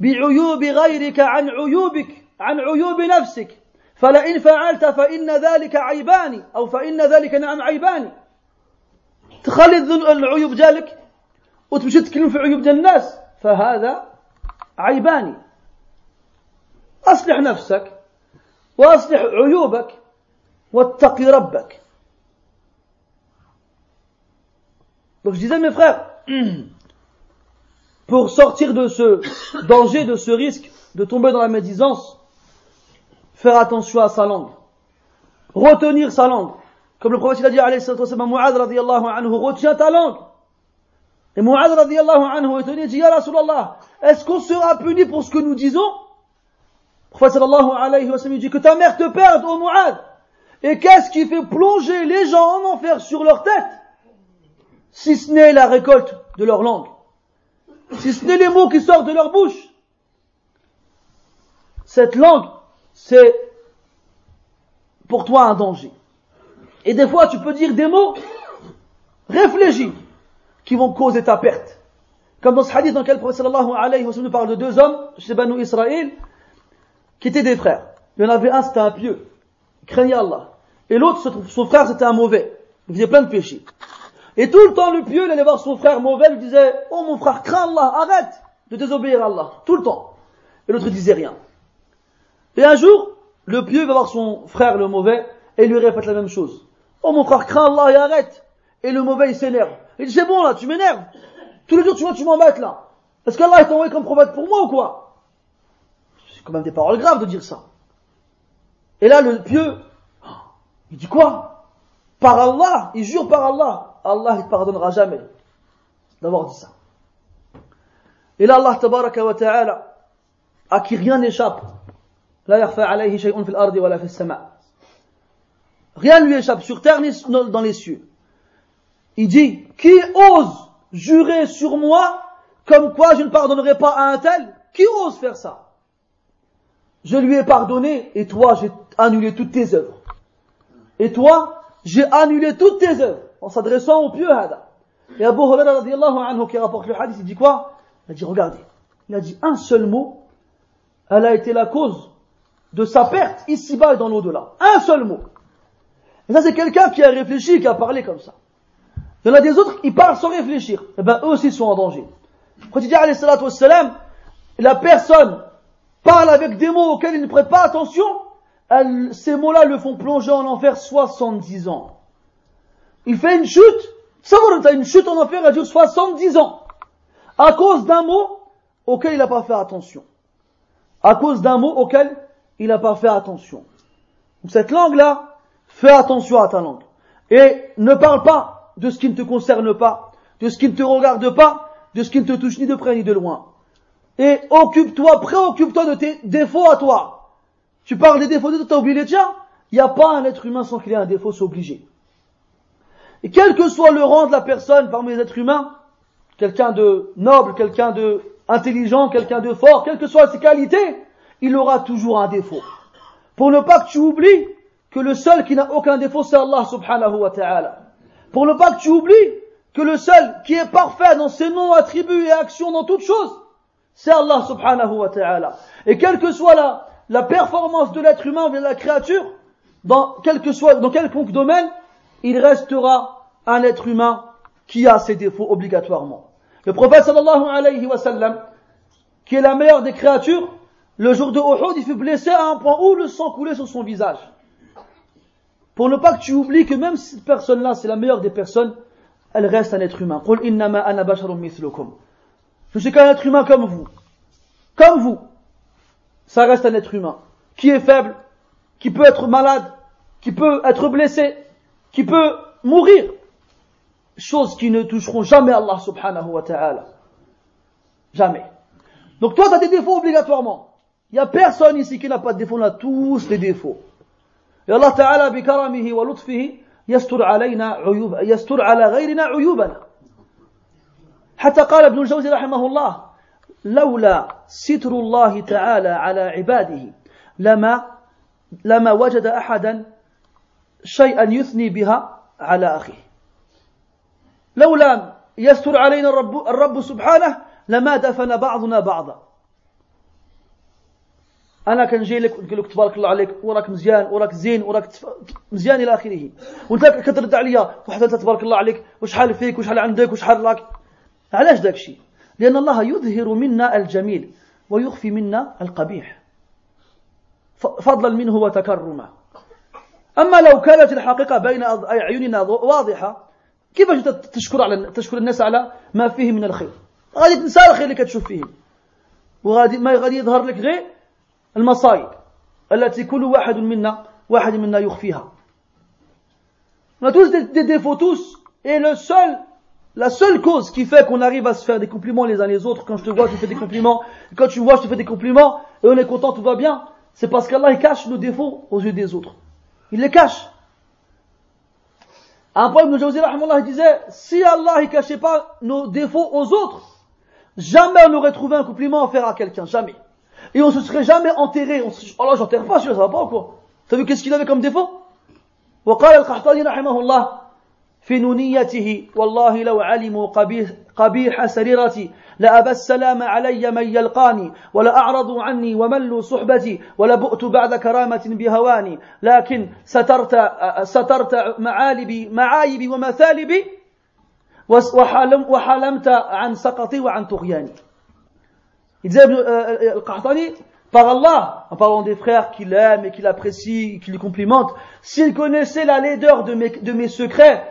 بعيوب غيرك عن عيوبك عن عيوب نفسك. فلئن فعلت فإن ذلك عيبان أو فإن ذلك نعم عيبان. تخلي العيوب ديالك وتمشي تتكلم في عيوب ديال الناس فهذا عيبان. أصلح نفسك وأصلح عيوبك واتقي ربك. Donc je disais mes frères, [CLEARS THROAT] pour sortir de ce [COUGHS] danger, de ce risque de tomber dans la médisance, faire attention à sa langue, retenir sa langue. Comme le prophète a dit à Mu'adh radiallahu anhu, retiens ta langue. Et Mu'adh radiallahu anhu est venu et dit, Ya Rasulallah, est-ce qu'on sera puni pour ce que nous disons? Le prophète sallallahu alayhi wa sallam dit que ta mère te perde, ô Mu'adh. Et qu'est-ce qui fait plonger les gens en enfer sur leur tête? Si ce n'est la récolte de leur langue. Si ce n'est les mots qui sortent de leur bouche. Cette langue, c'est pour toi un danger. Et des fois, tu peux dire des mots réfléchis qui vont causer ta perte. Comme dans ce hadith dans lequel le prophète sallallahu alayhi wa sallam parle de deux hommes chez Banu Israël qui étaient des frères. Il y en avait un, c'était un pieux. Craignait Allah. Et l'autre, son frère, c'était un mauvais. Il faisait plein de péchés. Et tout le temps, le pieux, il allait voir son frère mauvais, il lui disait, oh mon frère, crains Allah, arrête de désobéir à Allah. Tout le temps. Et l'autre disait rien. Et un jour, le pieux va voir son frère le mauvais et lui répète la même chose. Oh mon frère, crains Allah et arrête. Et le mauvais il s'énerve. Il dit c'est bon là, tu m'énerves. Tous les jours tu vois, tu m'embêtes là. Est-ce qu'Allah est envoyé comme prophète pour moi ou quoi? C'est quand même des paroles graves de dire ça. Et là le pieux, il dit quoi? Par Allah, il jure par Allah. Allah te pardonnera jamais d'avoir dit ça. Et là Allah tabaraka wa ta'ala, à qui rien n'échappe, Rien ne lui échappe sur terre ni dans les cieux. il dit, qui ose jurer sur moi comme quoi je ne pardonnerai pas à un tel? Qui ose faire ça? Je lui ai pardonné et toi j'ai annulé toutes tes œuvres. Et toi, j'ai annulé toutes tes œuvres en s'adressant au pieux Hada. Et Abu Huraira radiallahu anhu qui rapporte le hadith, il dit quoi? Il a dit, regardez, il a dit un seul mot, elle a été la cause de sa perte ici-bas et dans l'au-delà. Un seul mot. Et ça c'est quelqu'un qui a réfléchi, qui a parlé comme ça. Il y en a des autres, ils parlent sans réfléchir. Eh ben eux aussi sont en danger. Quand il dit alayhi salatu wassalam, la personne parle avec des mots auxquels il ne prête pas attention, ces mots-là le font plonger en enfer 70 ans. Il fait une chute, ça va, une chute en enfer, elle dure 70 ans. À cause d'un mot auquel il n'a pas fait attention. À cause d'un mot auquel il n'a pas fait attention. Cette langue-là, fais attention à ta langue. Et ne parle pas de ce qui ne te concerne pas, de ce qui ne te regarde pas, de ce qui ne te touche ni de près ni de loin. Et occupe-toi, préoccupe-toi de tes défauts à toi. Tu parles des défauts de toi, t'as oublié les tiens Il n'y a pas un être humain sans qu'il ait un défaut, c'est obligé. Et quel que soit le rang de la personne parmi les êtres humains, quelqu'un de noble, quelqu'un de intelligent, quelqu'un de fort, quelles que soient ses qualités, il aura toujours un défaut. Pour ne pas que tu oublies que le seul qui n'a aucun défaut, c'est Allah subhanahu wa ta'ala. Pour ne pas que tu oublies que le seul qui est parfait dans ses noms, attributs et actions dans toutes choses, c'est Allah subhanahu wa ta'ala. Et quelle que soit la, performance de l'être humain de la créature, dans quel que soit, dans quelconque domaine, il restera un être humain qui a ses défauts obligatoirement. Le prophète sallallahu alayhi wa sallam, qui est la meilleure des créatures, le jour de Uhud, il fut blessé à un point où le sang coulait sur son visage. Pour ne pas que tu oublies que même si cette personne-là, c'est la meilleure des personnes, elle reste un être humain. Je suis qu'un être humain comme vous. Comme vous. Ça reste un être humain. Qui est faible, qui peut être malade, qui peut être blessé, qui peut mourir. Choses qui ne toucheront jamais Allah subhanahu wa ta'ala. Jamais. Donc toi, tu as des défauts obligatoirement. Il n'y a personne ici qui n'a pas de défauts, on a tous des défauts. Et Allah ta'ala, bikaramihi wa lutfihi, يستر علينا عيوب يستر على غيرنا عيوبنا حتى قال ابن الجوزي رحمه الله لولا ستر الله تعالى على عباده لما لما وجد احدا شيئا يثني بها على أخيه. لولا يستر علينا الرب, الرب سبحانه لما دفن بعضنا بعضا. أنا كنجي لك ونقول لك تبارك الله عليك وراك مزيان وراك زين وراك مزيان إلى آخره. وأنت كترد عليا واحد أنت تبارك الله عليك وشحال فيك وشحال عندك وشحال راك. علاش داك الشيء؟ لأن الله يظهر منا الجميل ويخفي منا القبيح. فضلا منه وتكرما. اما لو كانت الحقيقة بين اعيننا واضحه كيفاش تشكر على تشكر الناس على ما فيه من الخير غادي تنسى الخير اللي كتشوف فيهم وغادي ما غادي يظهر لك غير المصائب التي كل واحد منا واحد منا يخفيها On a tous des, des défauts tous et le seul la seule cause qui fait qu'on arrive à se faire des compliments les uns les autres, quand je te vois, je te fais des compliments, et quand tu vois, je te fais des compliments, et on est content, tout va bien, c'est parce qu'Allah cache nos défauts aux yeux des autres. Il les cache. un point, Ibn Jawzi disait, si Allah il cachait pas nos défauts aux autres, jamais on aurait trouvé un compliment à faire à quelqu'un, jamais. Et on se serait jamais enterré. On se... Oh là, j'enterre pas celui-là, ça va pas ou quoi T'as vu qu'est-ce qu'il avait comme défaut وقال القحطاني رحمه الله في نونيته والله لو علموا قبيح, قبيح سريرتي لأبى السلام علي من يلقاني ولأعرضوا عني وملوا صحبتي ولبؤت بعد كرامة بهواني لكن سترت سترت معالبي معايبي ومثالبي وحلمت عن سقطي وعن طغياني. Il disait euh, euh, par Allah, en parlant des frères qu'il aime et qu'il apprécie, qu'il lui complimente, s'ils connaissaient la laideur de mes, de mes secrets,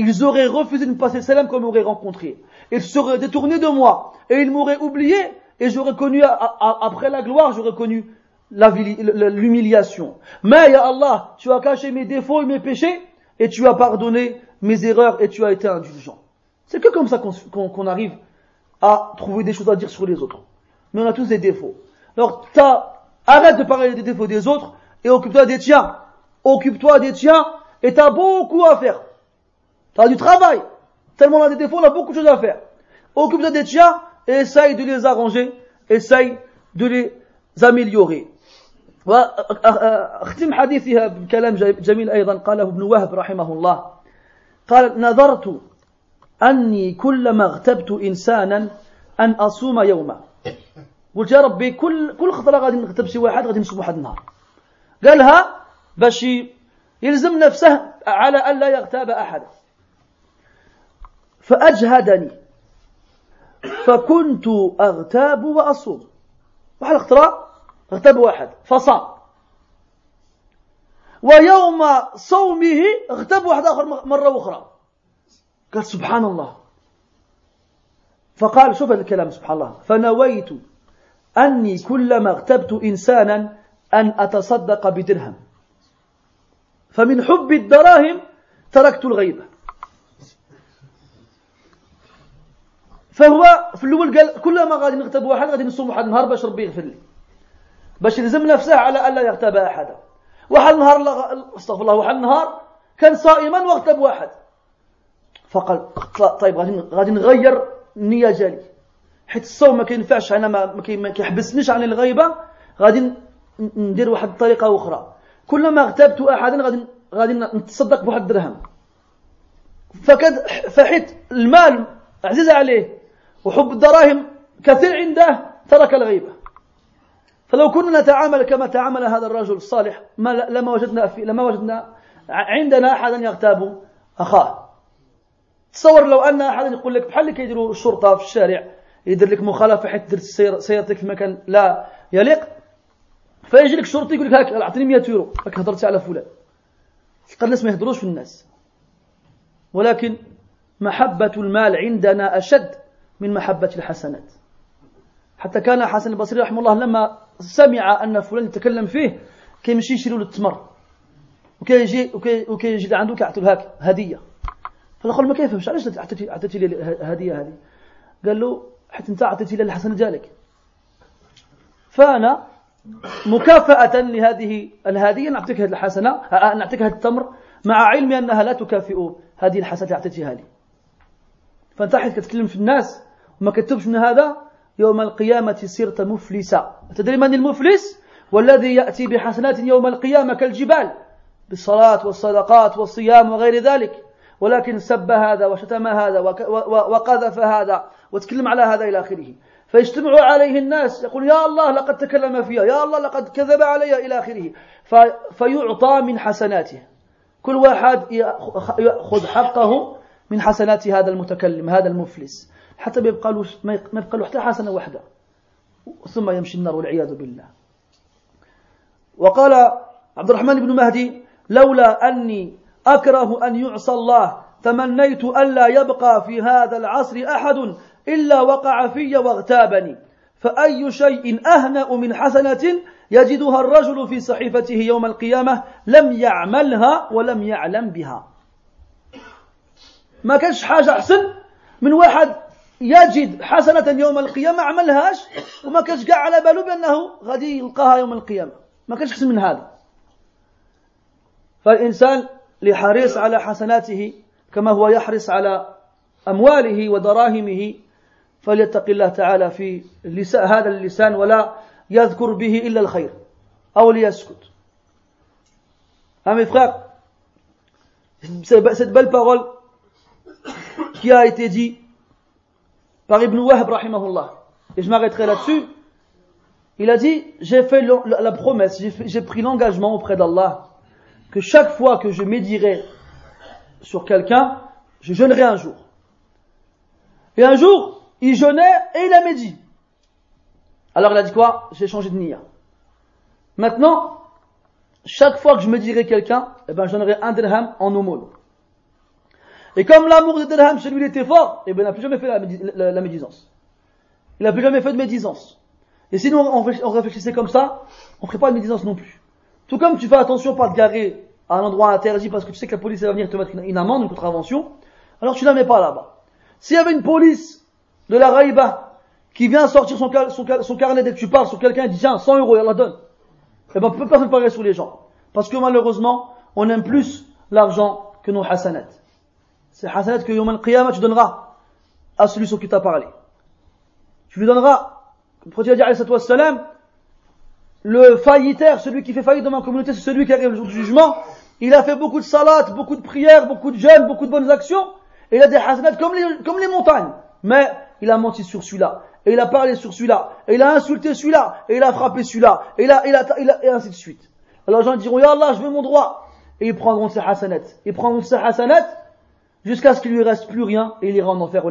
ils auraient refusé de me passer salam comme m'auraient rencontré. Ils seraient détournés de moi et ils m'auraient oublié et j'aurais connu, après la gloire, j'aurais connu l'humiliation. Mais, Ya Allah, tu as caché mes défauts et mes péchés et tu as pardonné mes erreurs et tu as été indulgent. C'est que comme ça qu'on arrive à trouver des choses à dire sur les autres. Mais on a tous des défauts. Alors, arrête de parler des défauts des autres et occupe-toi des tiens. Occupe-toi des tiens et t'as beaucoup à faire. Tu as du travail. Tellement on a des défauts, on a beaucoup de choses à faire. Occupe-toi des tiens et essaye de les arranger, essaye de les améliorer. واختم حديثها بكلام جميل أيضا قاله ابن وهب رحمه الله قال نظرت اني كلما اغتبت انسانا ان اصوم يوما قلت يا ربي كل كل خطره غادي نغتب شي واحد غادي نصوم واحد النهار قالها باش يلزم نفسه على ان لا يغتاب احد فأجهدني. فكنت أغتاب وأصوم. واحد الخطره اغتاب واحد. فصام. ويوم صومه اغتاب واحد آخر مرة أخرى. قال سبحان الله. فقال شوف هذا الكلام سبحان الله. فنويت أني كلما اغتبت إنسانا أن أتصدق بدرهم. فمن حب الدراهم تركت الغيبة. فهو في الأول قال كلما غادي نغتب واحد غادي نصوم واحد النهار باش ربي يغفر لي. باش يلزم نفسه على ألا يغتاب أحدا. واحد النهار أستغفر الله واحد النهار كان صائما واغتب واحد. فقال طيب غادي غادي نغير النية ديالي حيت الصوم ما كينفعش أنا ما كيحبسنيش عن الغيبة غادي ندير واحد الطريقة أخرى. كلما اغتبت أحدا غادي غادي نتصدق بواحد الدرهم. فكد فحيت المال عزيز عليه وحب الدراهم كثير عنده ترك الغيبة. فلو كنا نتعامل كما تعامل هذا الرجل الصالح ما لما وجدنا في لما وجدنا عندنا احدا يغتاب أخاه. تصور لو أن احدا يقول لك بحال اللي كيديروا الشرطة في الشارع يدير لك مخالفة حيت درت سيارتك في مكان لا يليق فيجي لك شرطي يقول لك هاك أعطيني 100 يورو راك هضرتي على فلان. تلقى الناس ما يهضروش في الناس. ولكن محبة المال عندنا أشد. من محبة الحسنات. حتى كان حسن البصري رحمه الله لما سمع أن فلان يتكلم فيه كيمشي يشري له التمر. وكيجي وكيجي عنده كيعطي له هاك هدية. فدخل ما كيفهمش؟ علاش عطيتي عطيتي لي الهديه هذه؟ قال له حتى أنت عطيتي لي الحسنه ديالك فأنا مكافأة لهذه الهدية نعطيك هذه الحسنة نعطيك هذا التمر مع علمي أنها لا تكافئ هذه الحسنة اللي أعطيتها لي. فأنت حيث كتكلم في الناس وما كتبش من هذا يوم القيامة صرت مفلسا تدري من المفلس؟ والذي يأتي بحسنات يوم القيامة كالجبال بالصلاة والصدقات والصيام وغير ذلك. ولكن سب هذا وشتم هذا وقذف هذا وتكلم على هذا إلى آخره. فيجتمع عليه الناس يقول يا الله لقد تكلم فيها يا الله لقد كذب علي إلى آخره. فيعطى من حسناته. كل واحد يأخذ حقه من حسنات هذا المتكلم هذا المفلس. حتى ما يبقى له ما يبقى له حتى حسنة واحدة. ثم يمشي النار والعياذ بالله. وقال عبد الرحمن بن مهدي لولا أني أكره أن يعصى الله تمنيت ألا يبقى في هذا العصر أحد إلا وقع في واغتابني. فأي شيء أهنأ من حسنة يجدها الرجل في صحيفته يوم القيامة لم يعملها ولم يعلم بها. ما كانش حاجة أحسن من واحد يجد حسنة يوم القيامة عملهاش وما كانش قاع على باله بأنه غادي يلقاها يوم القيامة. ما كانش أحسن من هذا. فالإنسان لحريص على حسناته كما هو يحرص على أمواله ودراهمه فليتق الله تعالى في هذا اللسان ولا يذكر به إلا الخير أو ليسكت. Ah mes frères, cette belle parole qui a été par Ibn Wahb rahimahullah, et je m'arrêterai là-dessus, il a dit, j'ai fait la promesse, j'ai pris l'engagement auprès d'Allah que chaque fois que je médirai sur quelqu'un, je jeûnerai un jour. Et un jour, il jeûnait et il a médit. Alors il a dit quoi? J'ai changé de nia. Maintenant, chaque fois que je me dirai quelqu'un, eh ben, j'en un dirham en aumône. Et comme l'amour de dirham lui était fort, eh ben, il n'a plus jamais fait la, médisance. Il n'a plus jamais fait de médisance. Et sinon, on, réfléchissait comme ça, on ne ferait pas de médisance non plus. Tout comme tu fais attention pas te garer à un endroit interdit parce que tu sais que la police va venir te mettre une, amende, une contravention, alors tu la mets pas là-bas. S'il y avait une police de la Raïba qui vient sortir son, carnet dès que tu parles sur quelqu'un et dit tiens, 100 euros, elle la donne. Eh ben, personne parler sur les gens. Parce que malheureusement, on aime plus l'argent que nos hasanats. C'est hasanat que Yom al-Qiyamah tu donneras à celui sur qui t'a parlé. Tu lui donneras, comme le prophète a dit, le faillitaire, celui qui fait faillite dans ma communauté, c'est celui qui arrive le jour du jugement. Il a fait beaucoup de salats, beaucoup de prières, beaucoup de jeûnes, beaucoup de bonnes actions, et il a des hasanat comme les, montagnes. Mais il a menti sur celui-là, et il a parlé sur celui-là, et il a insulté celui-là, et il a frappé celui-là, et il a, il a, il a, et ainsi de suite. Alors les gens diront, Ya Allah, je veux mon droit. Et ils prendront ses hasanat. Ils prendront ses hasanat jusqu'à ce qu'il lui reste plus rien, et il ira en enfer.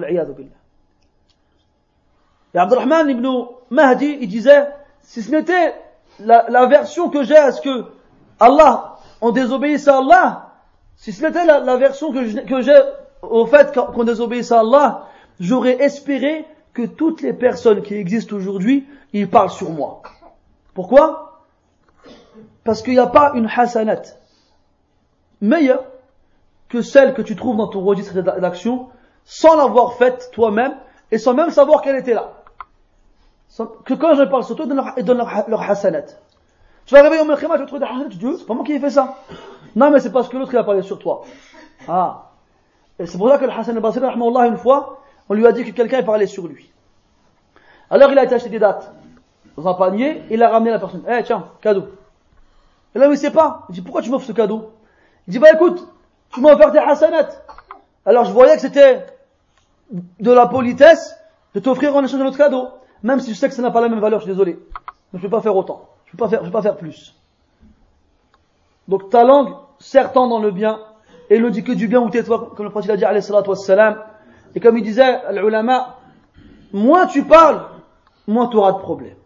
Et Abdurrahman ibn Mahdi, il disait, si ce n'était la, version que j'ai à ce que Allah, on désobéisse à Allah, si ce n'était la, la, version que j'ai au fait qu'on désobéisse à Allah, j'aurais espéré que toutes les personnes qui existent aujourd'hui, ils parlent sur moi. Pourquoi? Parce qu'il n'y a pas une hasanat meilleure que celle que tu trouves dans ton registre d'action sans l'avoir faite toi-même et sans même savoir qu'elle était là. Que quand je parle sur toi, ils donnent leur, leur hasanat. Tu vas arriver au Mekhima, tu vas trouver des hasanat, tu dis, c'est pas moi qui ai fait ça. Non, mais c'est parce que l'autre il a parlé sur toi. Ah. Et c'est pour ça que le Hassan al-Basri, une fois, on lui a dit que quelqu'un parlait sur lui. Alors il a été acheter des dates dans un panier, il a ramené la personne. Eh tiens, cadeau. Et là, il ne sait pas. Il dit, pourquoi tu m'offres ce cadeau? Il dit, bah écoute, tu m'as offert tes hasanat. Alors je voyais que c'était de la politesse de t'offrir en échange de notre cadeau. Même si je sais que ça n'a pas la même valeur, je suis désolé. Mais je ne peux pas faire autant. Je ne peux, pas faire, je peux pas faire plus. Donc ta langue, certes dans le bien, et ne dit que du bien ou tais-toi, comme le prophète a dit, alayhi salatu wassalam. Et comme il disait, l'ulama, moins tu parles, moins tu auras de problèmes.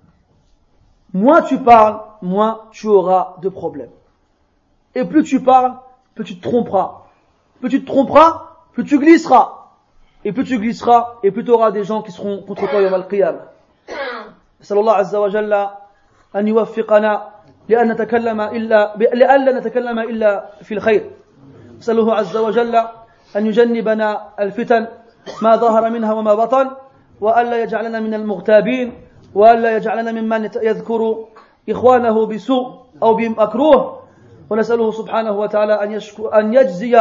Moins tu parles, moins tu auras de problèmes. Et plus tu parles, plus tu te tromperas. Plus tu te tromperas, plus tu glisseras. Et plus tu glisseras, et plus tu auras des gens qui seront contre toi yawm al-qiyam. نسأل الله عز وجل أن يوفقنا لأن نتكلم إلا لأن لا نتكلم إلا في الخير نسأله عز وجل أن يجنبنا الفتن ما ظهر منها وما بطن وألا يجعلنا من المغتابين وألا يجعلنا ممن يذكر إخوانه بسوء أو بمكروه ونسأله سبحانه وتعالى أن, أن يجزي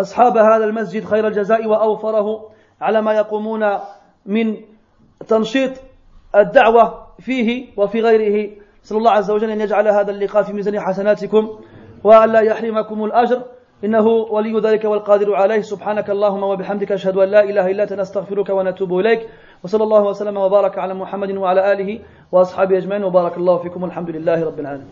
أصحاب هذا المسجد خير الجزاء وأوفره على ما يقومون من تنشيط الدعوة فيه وفي غيره. نسأل الله عز وجل أن يجعل هذا اللقاء في ميزان حسناتكم وألا يحرمكم الأجر. إنه ولي ذلك والقادر عليه. سبحانك اللهم وبحمدك أشهد أن لا إله إلا أنت نستغفرك ونتوب إليك. وصلى الله وسلم وبارك على محمد وعلى آله وأصحابه أجمعين. وبارك الله فيكم والحمد لله رب العالمين.